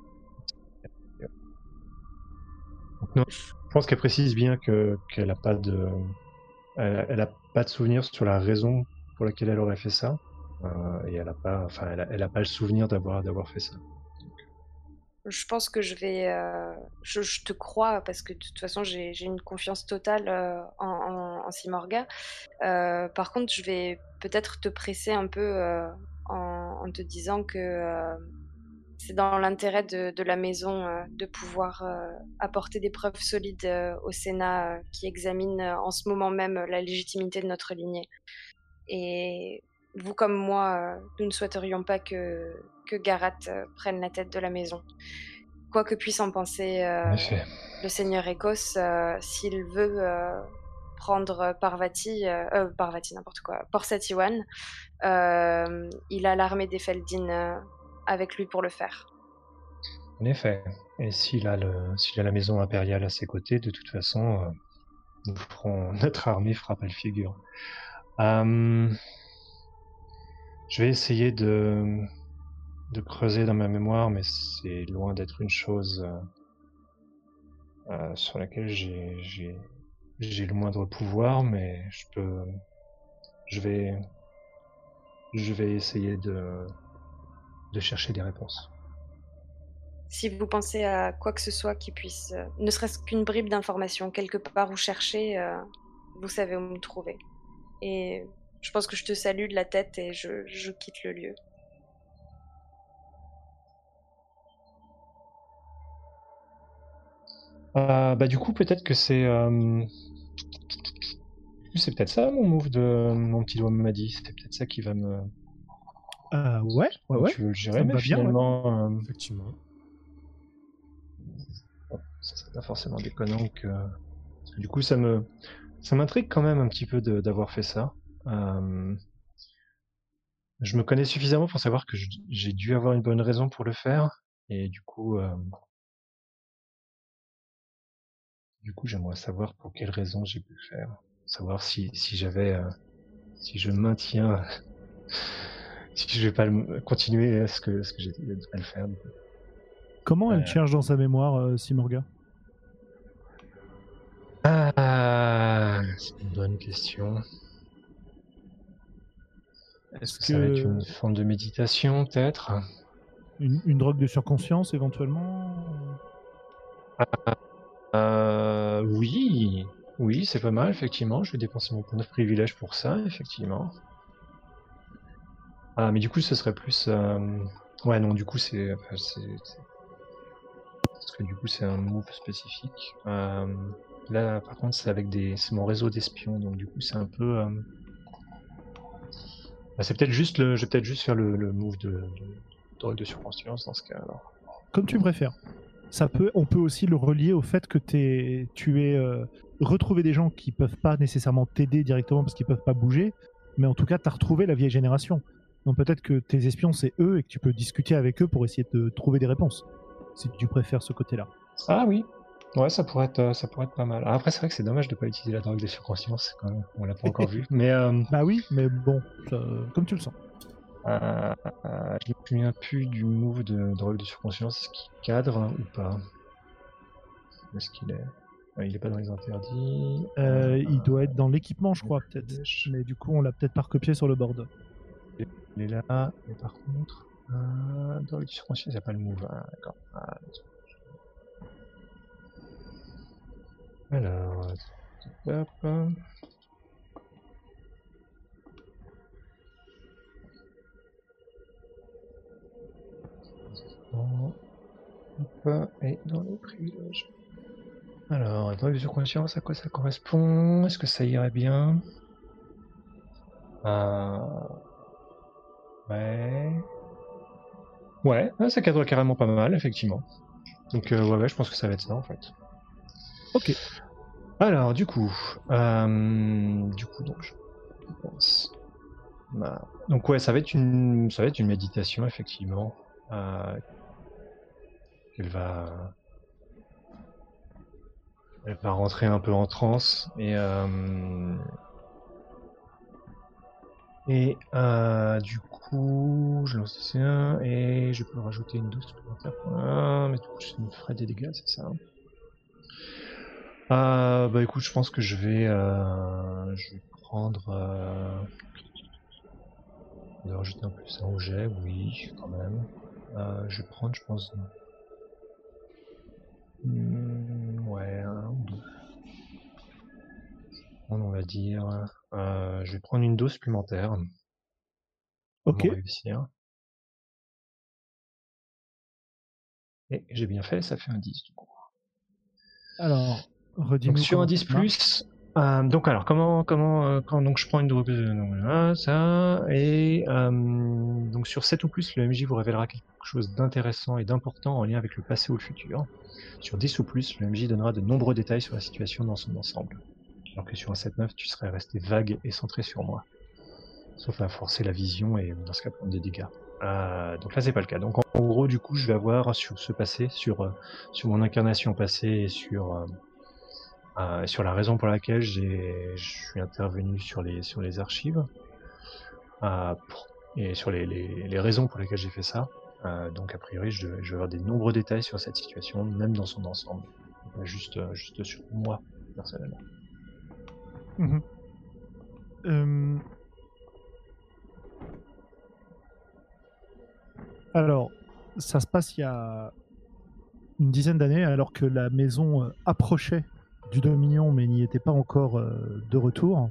non, je pense qu'elle précise bien que qu'elle a pas de, elle, a pas de souvenir sur la raison pour laquelle elle aurait fait ça, euh, et elle a pas, enfin, elle a, elle a pas le souvenir d'avoir d'avoir fait ça je pense que je vais. Euh, je, te crois parce que de toute façon, j'ai une confiance totale euh, en, Simorga. Euh, par contre, je vais peut-être te presser un peu en, te disant que c'est dans l'intérêt de, la maison de pouvoir apporter des preuves solides au Sénat qui examine en ce moment même la légitimité de notre lignée. Et vous comme moi, nous ne souhaiterions pas que que Garat euh, prenne la tête de la maison. Quoi que puisse en penser euh, le seigneur Écosse, euh, s'il veut prendre Parvati, Parvati n'importe quoi, Port Satiwan, il a l'armée des Feldin avec lui pour le faire. En effet. Et s'il a, le, s'il a la maison impériale à ses côtés, de toute façon, nous ferons, [laughs] notre armée fera pas le figure. Je vais essayer de, creuser dans ma mémoire, mais c'est loin d'être une chose sur laquelle j'ai le moindre pouvoir, mais je peux, je vais, je vais essayer de chercher des réponses. Si vous pensez à quoi que ce soit qui puisse, euh, ne serait-ce qu'une bribe d'information quelque part où chercher, euh, vous savez où me trouver. Et je pense que je te salue de la tête et je, je quitte le lieu. Euh, bah du coup peut-être que c'est c'est peut-être ça mon move de mon petit doigt m'a dit. C'est peut-être ça qui va me euh, ouais, ouais, ouais. Tu veux le gérer, mais finalement. Euh, Effectivement. ça serait pas forcément déconnant que. du coup, ça me. Ça m'intrigue quand même un petit peu d'avoir fait ça. Euh, je me connais suffisamment pour savoir que j'ai dû avoir une bonne raison pour le faire. Et du coup. Du coup, j'aimerais savoir pour quelle raison j'ai pu le faire. Savoir si, si j'avais. si je maintiens [laughs] si je vais pas continuer à ce que, ce que j'ai à le faire. Comment elle cherche dans sa mémoire, euh, Simorga? Ah, c'est une bonne question. Est-ce que ça va être une forme de méditation, peut-être une, drogue de surconscience, éventuellement euh, Oui, oui, c'est pas mal, effectivement. Je vais dépenser mon point de privilège pour ça, effectivement. Ah, mais du coup, ce serait plus. Euh, ouais, non, du coup, c'est. Parce que du coup, c'est un move spécifique. Euh, là, par contre, c'est avec des. C'est mon réseau d'espions, donc du coup, c'est un peu. Euh, bah, c'est peut-être juste le. Je vais peut-être juste faire le, move de, de, de surconscience dans ce cas alors. Comme tu préfères. Ça peut, on peut aussi le relier au fait que es, tu es retrouvé des gens qui peuvent pas nécessairement t'aider directement parce qu'ils peuvent pas bouger, mais en tout cas, tu as retrouvé la vieille génération. Donc peut-être que tes espions, c'est eux et que tu peux discuter avec eux pour essayer de trouver des réponses, si tu préfères ce côté-là. Ah oui, ouais, ça pourrait être, euh, ça pourrait être pas mal. après, c'est vrai que c'est dommage de pas utiliser la drogue des surconsciences, quand même. on l'a pas encore vu. Mais euh, bah oui, mais bon, comme tu le sens. Euh, je me souviens plus du move de drogue de surconscience, est-ce qu'il cadre ou pas? Est-ce qu'il est? Il est pas dans les interdits. il doit être dans l'équipement, je crois, peut-être. Mais du coup, on l'a peut-être pas recopié sur le board. Il est là, mais par contre, euh, dans le il n'y a pas le move. Hein, d'accord. Ah, Alors, hop. Et dans les privilèges. Alors, dans les surconscience, à quoi ça correspond? Est-ce que ça irait bien? Euh... Ouais. Ouais, ça cadre carrément pas mal, effectivement. Donc, euh, ouais, ouais, je pense que ça va être ça, en fait. Ok. Alors, du coup, euh, du coup, donc, je pense. Donc, ouais, ça va être une, méditation, effectivement. Euh, elle va, elle va rentrer un peu en transe et euh, et du coup, je lance un et je peux rajouter une dose supplémentaire mais du coup, ça me ferait des dégâts, c'est ça. Euh, bah écoute, je pense que je vais, euh, je vais prendre. Euh, de rajouter un plus un objet, oui, quand même. Euh, je vais prendre, je pense. Hmm, ouais, un ou deux. On va dire. Euh, je vais prendre une dose supplémentaire. Ok. réussir. Et j'ai bien fait, ça fait un 10 du coup. Alors, redis sur un 10 plus. Euh, donc alors comment comment euh, quand donc je prends une donc ça et donc sur 7 ou plus le MJ vous révélera quelque chose d'intéressant et d'important en lien avec le passé ou le futur. Sur 10 ou plus le MJ donnera de nombreux détails sur la situation dans son ensemble alors que sur un 7-9, tu serais resté vague et centré sur moi. Sauf à forcer la vision et dans ce cas prendre des dégâts. Euh, donc là c'est pas le cas. Donc en, gros du coup je vais avoir sur ce passé, sur, euh, sur mon incarnation passée et sur, euh, sur la raison pour laquelle je suis intervenu sur les, sur les archives et sur les, les, raisons pour lesquelles j'ai fait ça. donc a priori, je, vais avoir des nombreux détails sur cette situation, même dans son ensemble. Juste, juste sur moi, personnellement. Mmh alors, ça se passe il y a une dizaine d'années, alors que la maison approchait du Dominion, mais n'y était pas encore de retour.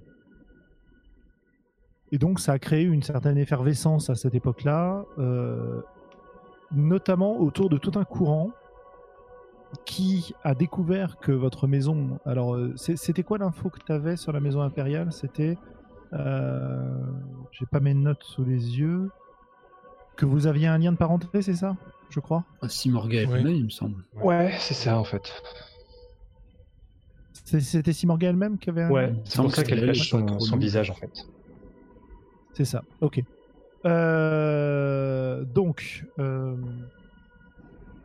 Et donc, ça a créé une certaine effervescence à cette époque-là, notamment autour de tout un courant qui a découvert que votre maison. Alors, c'était quoi l'info que tu avais sur la maison impériale? C'était. J'ai pas mes notes sous les yeux. Que vous aviez un lien de parenté, c'est ça? Je crois ah, Simorga elle-même, il me semble. Ouais, c'est ça en fait. C'était Simorga elle-même qui avait un. Ouais, c'est pour ça qu'elle cache son, visage en fait. C'est ça, ok. Euh, donc, euh,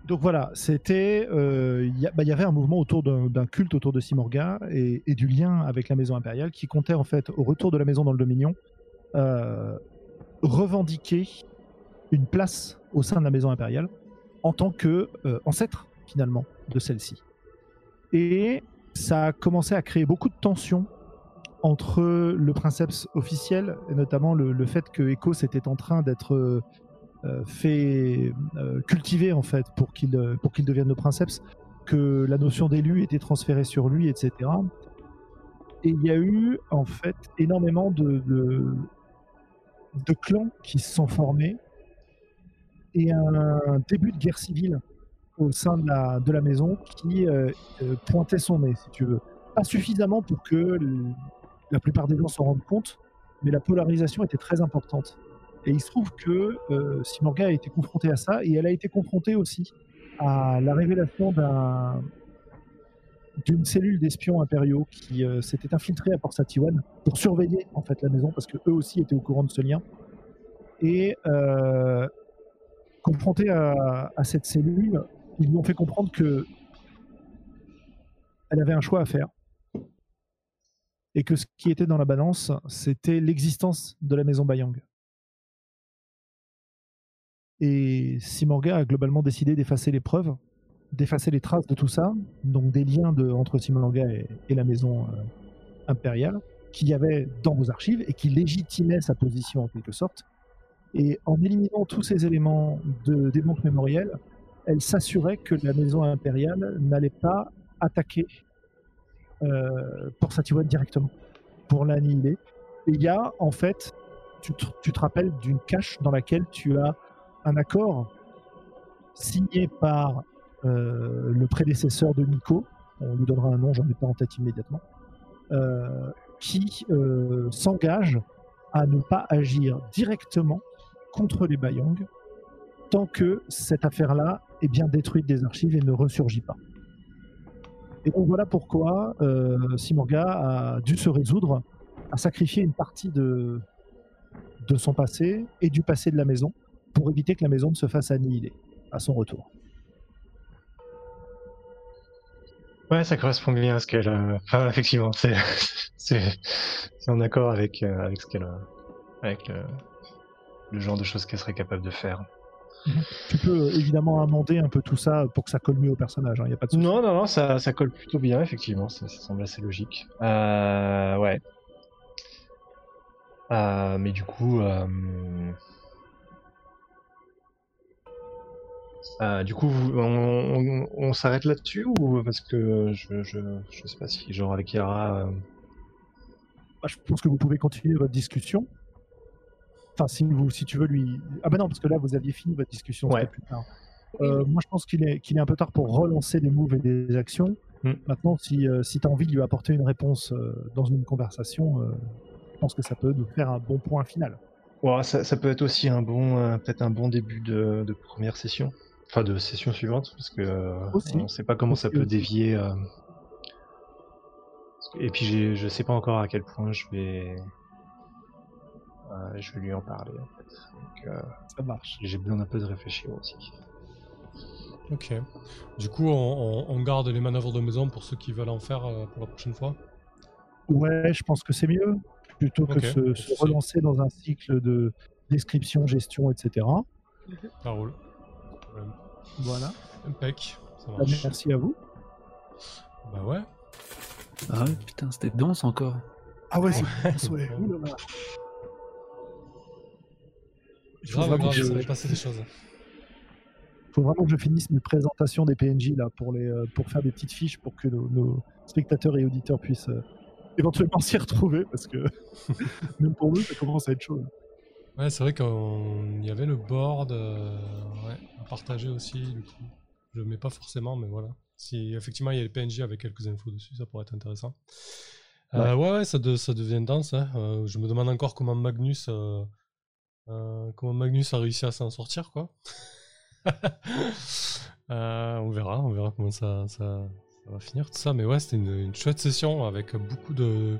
donc voilà, c'était, euh, bah, il y, avait un mouvement autour d'un culte autour de Simorga et, du lien avec la maison impériale qui comptait en fait au retour de la maison dans le Dominion revendiquer une place au sein de la maison impériale en tant que ancêtre finalement de celle-ci. Et ça a commencé à créer beaucoup de tensions entre le princeps officiel, et notamment le, fait que Echo était en train d'être euh, euh, fait euh, cultiver en fait pour qu'il pour qu'il devienne le princeps, que la notion d'élu était transférée sur lui, etc. Et il y a eu en fait énormément de, de, clans qui se sont formés et un début de guerre civile au sein de la, de la maison qui pointait son nez, si tu veux. Pas suffisamment pour que la plupart des gens s'en rendent compte, mais la polarisation était très importante. Et il se trouve que euh, Simorga a été confrontée à ça, et elle a été confrontée aussi à la révélation d'un d'une cellule d'espions impériaux qui euh, s'était infiltrée à Port Satiwan pour surveiller en fait la maison parce que eux aussi étaient au courant de ce lien et euh, confrontés à, à, cette cellule ils lui ont fait comprendre que elle avait un choix à faire et que ce qui était dans la balance, c'était l'existence de la maison Bayang. Et Simorga a globalement décidé d'effacer les preuves, d'effacer les traces de tout ça, donc des liens entre Simorga et, la maison euh, impériale, qu'il y avait dans vos archives et qui légitimaient sa position en quelque sorte. Et en éliminant tous ces éléments de, des banques mémorielles, elle s'assurait que la maison impériale n'allait pas attaquer euh, pour Satiwan directement, pour l'annihiler. Et il y a, en fait, tu te, rappelles d'une cache dans laquelle tu as un accord signé par euh, le prédécesseur de Nico, on lui donnera un nom, j'en ai pas en tête immédiatement, euh, qui s'engage à ne pas agir directement contre les Bayang tant que cette affaire-là est bien détruite des archives et ne ressurgit pas. Et donc voilà pourquoi euh, Simorga a dû se résoudre à sacrifier une partie de, de son passé et du passé de la maison pour éviter que la maison ne se fasse annihiler à son retour. Ouais, ça correspond bien à ce qu'elle. Enfin, effectivement, c'est en accord avec euh, avec ce qu'elle avec le genre de choses qu'elle serait capable de faire. Tu peux euh, évidemment amender un peu tout ça pour que ça colle mieux au personnage. Hein, y a pas de non, non, non, ça, ça, colle plutôt bien, effectivement. Ça, semble assez logique. Euh, ouais. Euh, mais du coup, euh... Du coup, on, on, s'arrête là-dessus ou parce que je, je, je sais pas si genre avec Yara. Bah, je pense que vous pouvez continuer votre discussion. Enfin, si, vous, si tu veux lui. Ah ben non, parce que là, vous aviez fini votre discussion. Ouais. Plus tard. Euh, moi, je pense qu'il est, qu'il est un peu tard pour relancer des moves et des actions. Mm. Maintenant, si, euh, si tu as envie de lui apporter une réponse euh, dans une conversation, je pense que ça peut nous faire un bon point final. Ouais, ça, ça, peut être aussi un bon, peut-être un bon début de, de, première session. Enfin, de session suivante, parce que on ne sait pas comment ça peut dévier. Et puis, je sais pas encore à quel point je vais je vais lui en parler en fait. Euh, ça marche. J'ai besoin d'un peu de réfléchir aussi. Ok. Du coup, on, garde les manœuvres de maison pour ceux qui veulent en faire euh, pour la prochaine fois? Ouais, je pense que c'est mieux. Plutôt que se, relancer dans un cycle de description, gestion, etc. Ça roule. Voilà. Impec. Ça Bah, merci à vous. Bah ouais. Ah ouais, putain, c'était dense encore. Ah ouais, c'est ouais. [laughs] Là. Il faut Grave, vraiment grave, je- des choses. faut vraiment que je finisse mes présentations des PNJ là pour les euh, pour faire des petites fiches pour que nos, nos spectateurs et auditeurs puissent euh, éventuellement s'y retrouver parce que [laughs] même pour nous ça commence à être chaud. là. Ouais, c'est vrai qu'il y avait le board euh, ouais, à partager aussi, du coup. Je le mets pas forcément, mais voilà. Si effectivement il y a les PNJ avec quelques infos dessus, ça pourrait être intéressant. Euh, ouais, ouais, ça, de- ça devient dense. hein. Euh, je me demande encore comment Magnus, euh, comment Magnus a réussi à s'en sortir, quoi. [laughs] Euh, on verra, on verra comment ça, ça, ça va finir tout ça. Mais ouais, c'était une, chouette session avec beaucoup de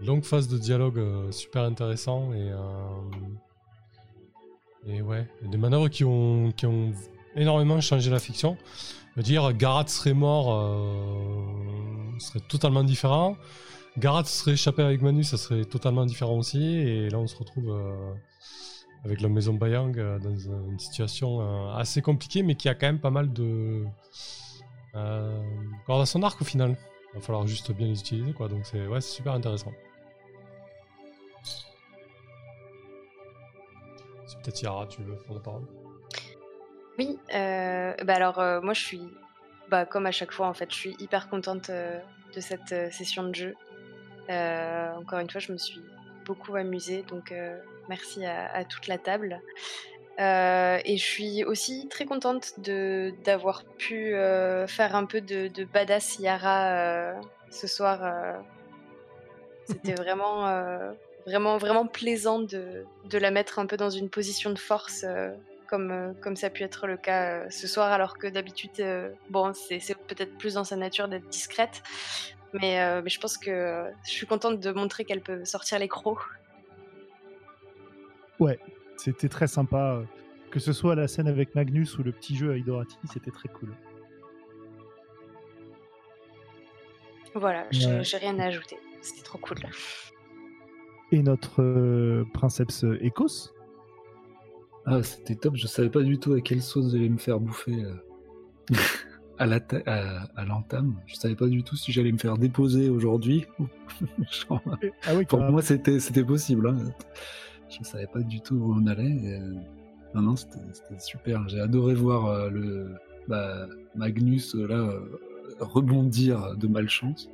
longues phases de dialogue euh, super intéressants et, et ouais, des manœuvres qui ont, qui ont énormément changé la fiction. Je veux dire, Garat serait mort, serait totalement différent. Garat serait échappé avec Manu, ça serait totalement différent aussi. Et là, on se retrouve euh, avec la maison Bayang euh, dans une situation euh, assez compliquée, mais qui a quand même pas mal de cordes à son arc au final. Il va falloir juste bien les utiliser, quoi. Donc c'est ouais, super intéressant. C'est peut-être Yara, tu veux prendre la parole? Oui, bah alors moi je suis, bah, comme à chaque fois en fait, je suis hyper contente de cette session de jeu. Euh, encore une fois, je me suis beaucoup amusée, donc euh, merci à, à toute la table. Euh, et je suis aussi très contente de d'avoir pu faire un peu de, de badass Yara ce soir. [laughs] C'était vraiment, vraiment, vraiment plaisant de, de la mettre un peu dans une position de force. comme, comme ça a pu être le cas euh, ce soir, alors que d'habitude, euh, bon, c'est c'est peut-être plus dans sa nature d'être discrète, mais, euh, mais je pense que je suis contente de montrer qu'elle peut sortir les crocs. C'était très sympa. euh, Que ce soit la scène avec Magnus ou le petit jeu avec Dorothy, c'était très cool. Voilà, j'ai Ouais. j'ai rien à ajouter. C'était trop cool. Et notre euh, princeps Ecos, Ah, c'était top, je savais pas du tout à quelle sauce j'allais me faire bouffer euh, [laughs] à ta- à, à l'entame. Je savais pas du tout si j'allais me faire déposer aujourd'hui. [laughs] Genre, ah oui, Pour moi, c'était c'était possible. Hein. Je savais pas du tout où on allait. et, euh, Non, non, c'était c'était super. J'ai adoré voir euh, le bah, Magnus euh, là euh, rebondir de malchance.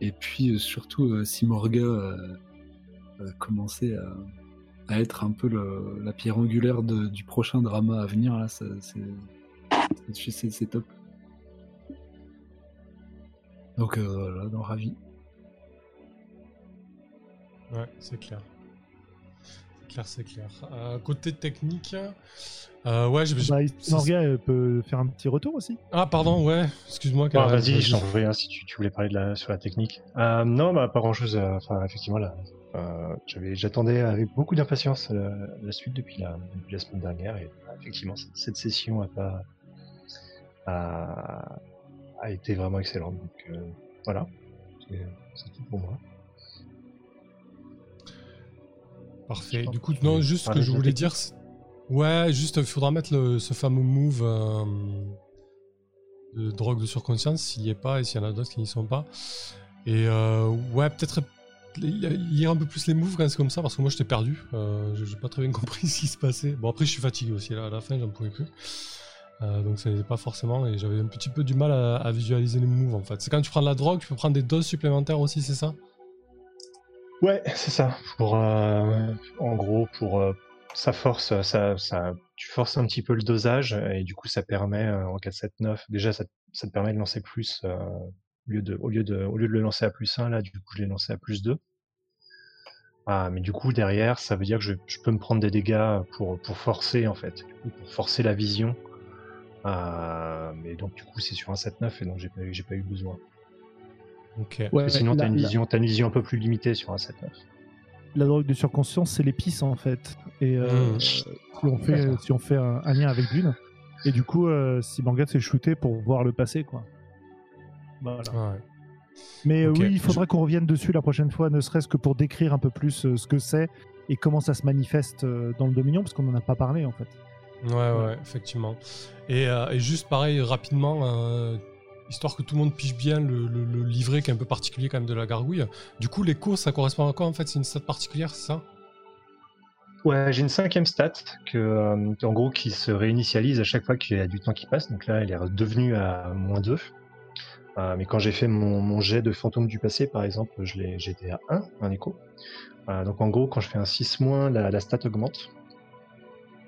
Et puis euh, surtout euh, euh, commencer à, à être un peu le- la pierre angulaire de- du prochain drama à venir. Là, ça- c'est c'est- top. Donc euh, voilà, donc, ravi. Ouais, c'est clair. C'est clair, c'est clair. Euh, côté technique, euh, ouais, j'ai- bah, euh, peut faire un petit retour aussi. Ah, pardon, ouais, excuse-moi. Ah, vas-y, je t'en prie, hein, si tu, tu voulais parler de la, sur la technique. Euh, non, bah, pas grand-chose. euh, Enfin, effectivement, là, euh, j'avais, j'attendais avec beaucoup d'impatience la, la suite depuis la, depuis la semaine dernière. Et effectivement, cette session a pas a, a été vraiment excellente. Donc euh, voilà, c'est, tout pour moi. Parfait. Du coup, non, juste ce que je voulais dire, ouais, juste, il faudra mettre le, ce fameux move euh, de drogue de surconscience s'il n'y est pas et s'il y en a d'autres qui n'y sont pas. Et euh, ouais, peut-être lire un peu plus les moves quand c'est comme ça, parce que moi j'étais perdu. Euh, j'ai j'ai pas très bien [laughs] compris ce qui se passait. Bon, après, je suis fatigué aussi, là, à la fin, j'en pouvais plus. Euh, donc ça n'était pas forcément, et j'avais un petit peu du mal à, visualiser les moves en fait. C'est quand tu prends de la drogue, tu peux prendre des doses supplémentaires aussi, c'est ça? Ouais, c'est ça. Pour, euh, en gros, pour euh, ça force, ça, ça, tu forces un petit peu le dosage et du coup, ça permet en 4-7-9, déjà, ça, ça te permet de lancer plus au lieu de, au lieu de, au lieu de le lancer à plus 1, là, du coup, je l'ai lancé à plus 2. Ah, mais du coup, derrière, ça veut dire que je, je peux me prendre des dégâts pour, pour forcer, en fait, pour forcer la vision. Euh, mais donc, du coup, c'est sur un 7-9 et donc j'ai pas, eu- j'ai pas eu besoin. Ok. Ouais, Parce que sinon, t'as une, vision, t'as une vision un peu plus limitée sur un 7-9. la drogue de surconscience, c'est l'épice en fait. Et euh, Mm. si on fait, si on fait un, un lien avec Dune, et du coup, euh, si Morgan s'est shooté pour voir le passé, quoi. Voilà. Ouais. Mais euh, oui, il faudra qu'on revienne dessus la prochaine fois, ne serait-ce que pour décrire un peu plus euh, ce que c'est et comment ça se manifeste euh, dans le Dominion, parce qu'on n'en a pas parlé en fait. Ouais, ouais, effectivement. Et, juste pareil, rapidement, histoire que tout le monde piche bien le, livret qui est un peu particulier quand même de la gargouille. Du coup, l'écho, ça correspond à quoi en fait? C'est une stat particulière, c'est ça? Ouais, j'ai une cinquième stat que, euh, en gros qui se réinitialise à chaque fois qu'il y a du temps qui passe. Donc là, elle est devenue à moins 2. Euh, mais quand j'ai fait mon, jet de fantôme du passé, par exemple, j'étais à 1, un écho. Euh, donc en gros, quand je fais un 6 moins, la, stat augmente.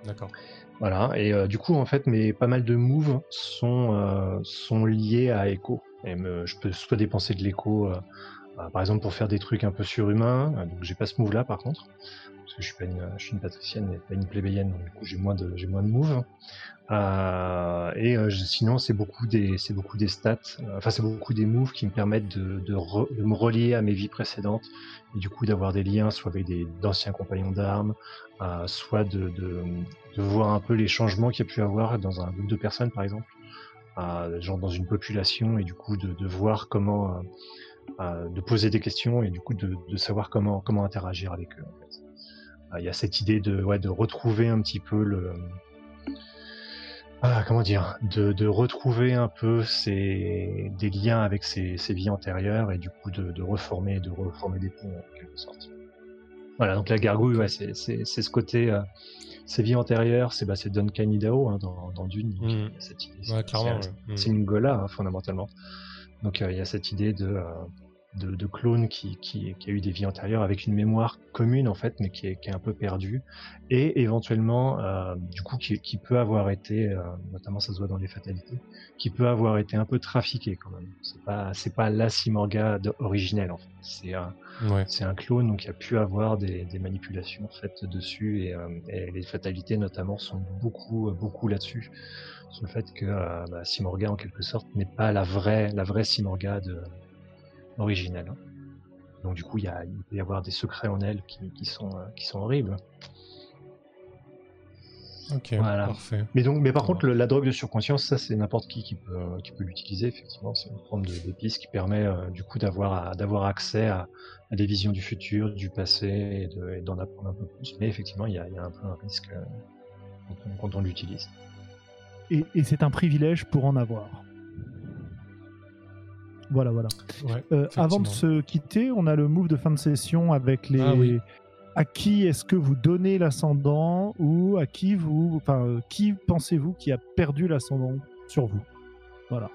D'accord. Voilà, et du coup, en fait, mes pas mal de moves sont, sont liés à écho. Et je peux soit dépenser de l'écho, par exemple, pour faire des trucs un peu surhumains. donc j'ai pas ce move là, par contre parce que je suis pas une, je suis une patricienne et pas une plébéienne, donc du coup j'ai moins de, j'ai moins de moves. Euh, et euh, sinon c'est beaucoup des, c'est beaucoup des stats, euh, enfin c'est beaucoup des moves qui me permettent de, de, me relier à mes vies précédentes et du coup d'avoir des liens soit avec des d'anciens compagnons d'armes, euh, soit de, de, voir un peu les changements qu'il y a pu avoir dans un groupe de personnes par exemple, genre dans une population et du coup de voir comment de poser des questions et du coup de, de savoir comment comment interagir avec eux. En fait. Il y a cette idée de, ouais, de retrouver un petit peu le. Ah, comment dire de, de, retrouver un peu ces, des liens avec ses, ses, vies antérieures et du coup de, de, reformer, de reformer des ponts en quelque sorte. Voilà, donc la gargouille, ouais, c'est ce côté. Euh, ses vies antérieures, c'est bah, Duncan Idaho hein, dans, dans Dune. Mmh. Cette idée, ouais. C'est une gola, hein, fondamentalement. Donc euh, il y a cette idée de. Euh, de, de clone qui, qui, qui, a eu des vies antérieures avec une mémoire commune en fait, mais qui est, qui est un peu perdue, et éventuellement, euh, du coup, qui, qui, peut avoir été, euh, notamment ça se voit dans les fatalités, qui peut avoir été un peu trafiqué quand même. C'est pas, c'est pas la Simorga originelle en fait. C'est un, ouais. c'est un clone donc il a pu avoir des, des manipulations faites dessus et, euh, et, les fatalités notamment sont beaucoup, beaucoup là-dessus sur le fait que euh, bah, Simorga en quelque sorte n'est pas la vraie, la vraie Simorga de originelle. Hein. Donc du coup, il, y a, il peut y avoir des secrets en elle qui, qui sont, euh, qui sont horribles. Ok, voilà. parfait. Mais donc, mais par contre, le, la drogue de surconscience, ça, c'est n'importe qui qui peut, qui peut l'utiliser. Effectivement, c'est une forme d'épice qui permet euh, du coup d'avoir d'avoir accès à, à, des visions du futur, du passé, et d'en apprendre un peu plus. Mais effectivement, il y a, y a un peu un risque euh, quand on, quand on l'utilise. Et, et c'est un privilège pour en avoir. Voilà, voilà. euh, avant de se quitter, on a le move de fin de session avec les. Ah, oui. À qui est-ce que vous donnez l'ascendant ou à qui vous, enfin, euh, qui pensez-vous qui a perdu l'ascendant sur vous? Voilà,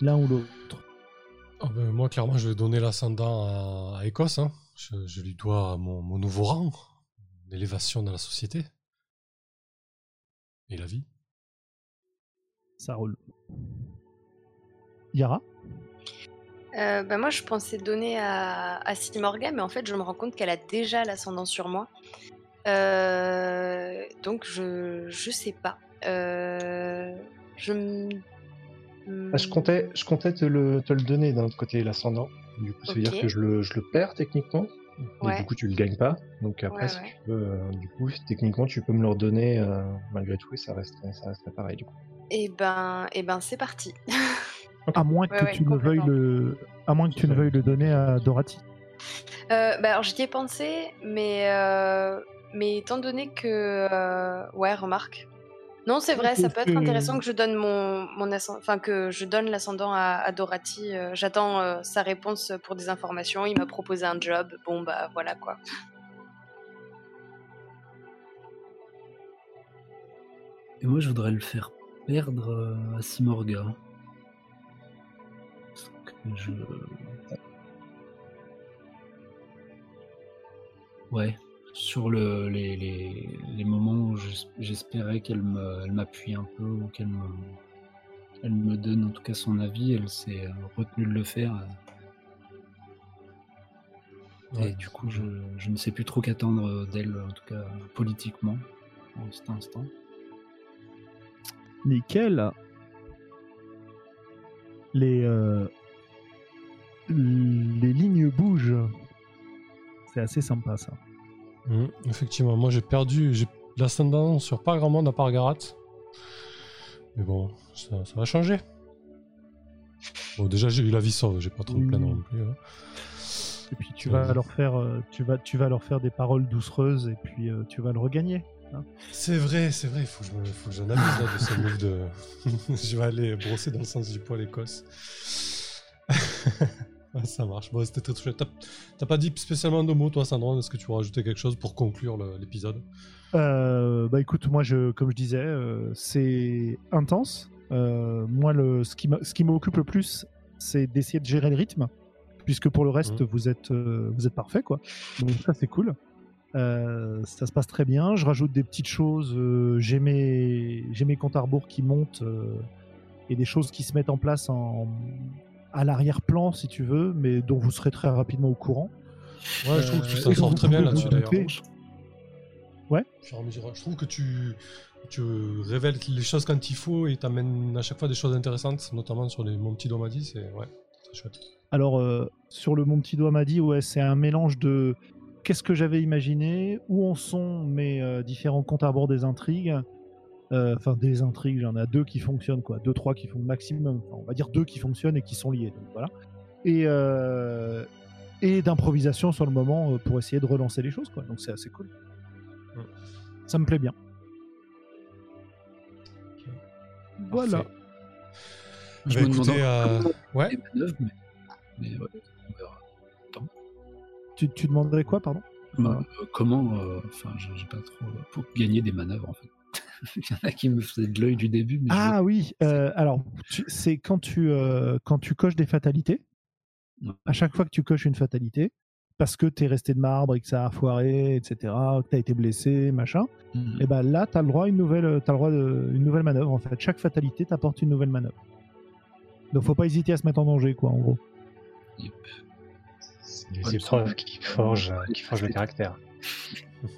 l'un ou l'autre. Oh ben, moi, clairement, je vais donner l'ascendant à, à Écosse. Hein. Je, je, lui dois mon, mon nouveau rang, l'élévation dans la société et la vie. Ça roule. Yara? Euh, bah, moi, je pensais donner à, à Simorga, mais en fait, je me rends compte qu'elle a déjà l'ascendant sur moi. Euh, donc, je, je sais pas. Euh, je ah, je comptais, je comptais te, le, te le donner d'un autre côté, l'ascendant. Du coup, ça veut dire que je le, je le perds techniquement. Et du coup, tu le gagnes pas. Donc après, si tu veux, euh, du coup, techniquement, tu peux me le redonner euh, malgré tout et ça resterait, ça resterait pareil du coup. Et eh ben, et eh ben, c'est parti. [laughs] À moins que tu ne veuilles le, à moins que tu ne veuilles le donner à Dorothy. Euh, bah alors j'y ai pensé, mais euh, mais étant donné que euh, ouais, remarque. Non, c'est vrai, ça peut être intéressant que je donne mon, mon enfin que je donne l'ascendant à, à Dorothy. J'attends sa réponse pour des informations. Il m'a proposé un job. Bon bah voilà quoi. Et moi, je voudrais le faire perdre à Simorga. Je... Ouais, sur le, les, les, les, moments où j'espérais qu'elle m'appuie un peu ou qu'elle me, elle me donne en tout cas son avis, elle s'est retenue de le faire. Et du coup, je, je, ne sais plus trop qu'attendre d'elle, en tout cas politiquement, en cet instant. Nickel. Les, euh, les lignes bougent. C'est assez sympa ça. Mmh, effectivement, moi j'ai perdu j'ai l'ascendant sur pas grand monde à part Garat. Mais bon, ça, va changer. Bon, déjà j'ai eu la vie sauve, j'ai pas trop de plaindre non plus. Hein. Et puis tu vas leur faire, euh, tu vas, tu vas leur faire des paroles doucereuses et puis euh, tu vas le regagner. Hein. c'est vrai, c'est vrai, il faut que je j'analyse là de ce move de. [laughs] je vais aller brosser dans le sens du poil écosse. [laughs] ça marche. Bon, c'était très touché. T'as pas dit spécialement de mots, toi, Sandro Est-ce que tu veux rajouter quelque chose pour conclure l'épisode? Euh, Bah écoute, moi, je, comme je disais, euh, c'est intense. Euh, moi, le, ce qui m'occupe le plus, c'est d'essayer de gérer le rythme, puisque pour le reste, mmh. vous, êtes, vous êtes parfait, quoi. Donc ça, c'est cool. Ça se passe très bien. Je rajoute des petites choses. j'ai mes, mes comptes à rebours qui montent et des choses qui se mettent en place en, à l'arrière-plan, si tu veux, mais dont vous serez très rapidement au courant. Ouais, je trouve que tu t'en sors très bien là-dessus d'ailleurs. Ouais. Je trouve que tu, tu révèles les choses quand il faut et t'amènes à chaque fois des choses intéressantes, notamment sur les Mon Petit Doigt m'a dit, c'est ouais, chouette. Alors, euh, sur le Mon Petit Doigt m'a dit, ouais, c'est un mélange de qu'est-ce que j'avais imaginé, où en sont mes euh, différents comptes à bord des intrigues, euh, enfin, des intrigues, j'en ai deux qui fonctionnent, quoi. Deux, trois qui font maximum. on va dire deux qui fonctionnent et qui sont liés. voilà. Et, euh, et d'improvisation sur le moment euh, pour essayer de relancer les choses, quoi. Donc c'est assez cool. Ça me plaît bien. Voilà. Je bah, me demandais. Ouais. Tu, tu demanderais quoi, pardon? Bah, Comment, enfin, j'ai pas trop. Pour gagner des manœuvres, en fait. [laughs] Il y en a qui me faisaient de l'œil du début. Mais ah oui, [laughs] euh, alors c'est quand tu euh, quand tu coches des fatalités. À chaque fois que tu coches une fatalité, parce que tu es resté de marbre et que ça a foiré, etc., que tu as été blessé, machin, mmh. et eh ben là, tu as le droit à une nouvelle, as le droit de, une nouvelle manœuvre. En fait, chaque fatalité t'apporte une nouvelle manœuvre. Donc faut pas hésiter à se mettre en danger, quoi, en gros. Yep. Les épreuves qui forgent, qui forgent le caractère. [laughs]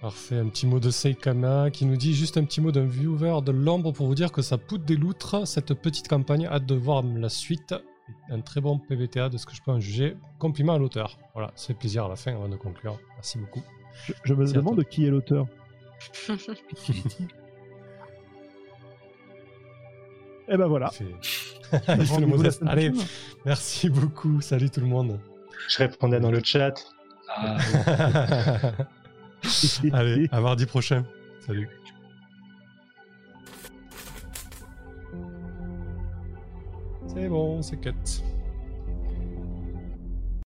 Parfait, un petit mot de Seikana qui nous dit juste un petit mot d'un viewer de l'ombre pour vous dire que ça poutre des loutres cette petite campagne. Hâte de voir la suite. Un très bon PVTA de ce que je peux en juger. Compliment à l'auteur. Voilà, ça fait plaisir à la fin avant de conclure. Merci beaucoup. Je, me demande qui est l'auteur. Et [laughs] eh ben voilà. [laughs] Allez, merci beaucoup. Salut tout le monde. Je répondais dans le chat. Ah, [laughs] Allez, à mardi prochain. Salut. C'est bon, c'est cut.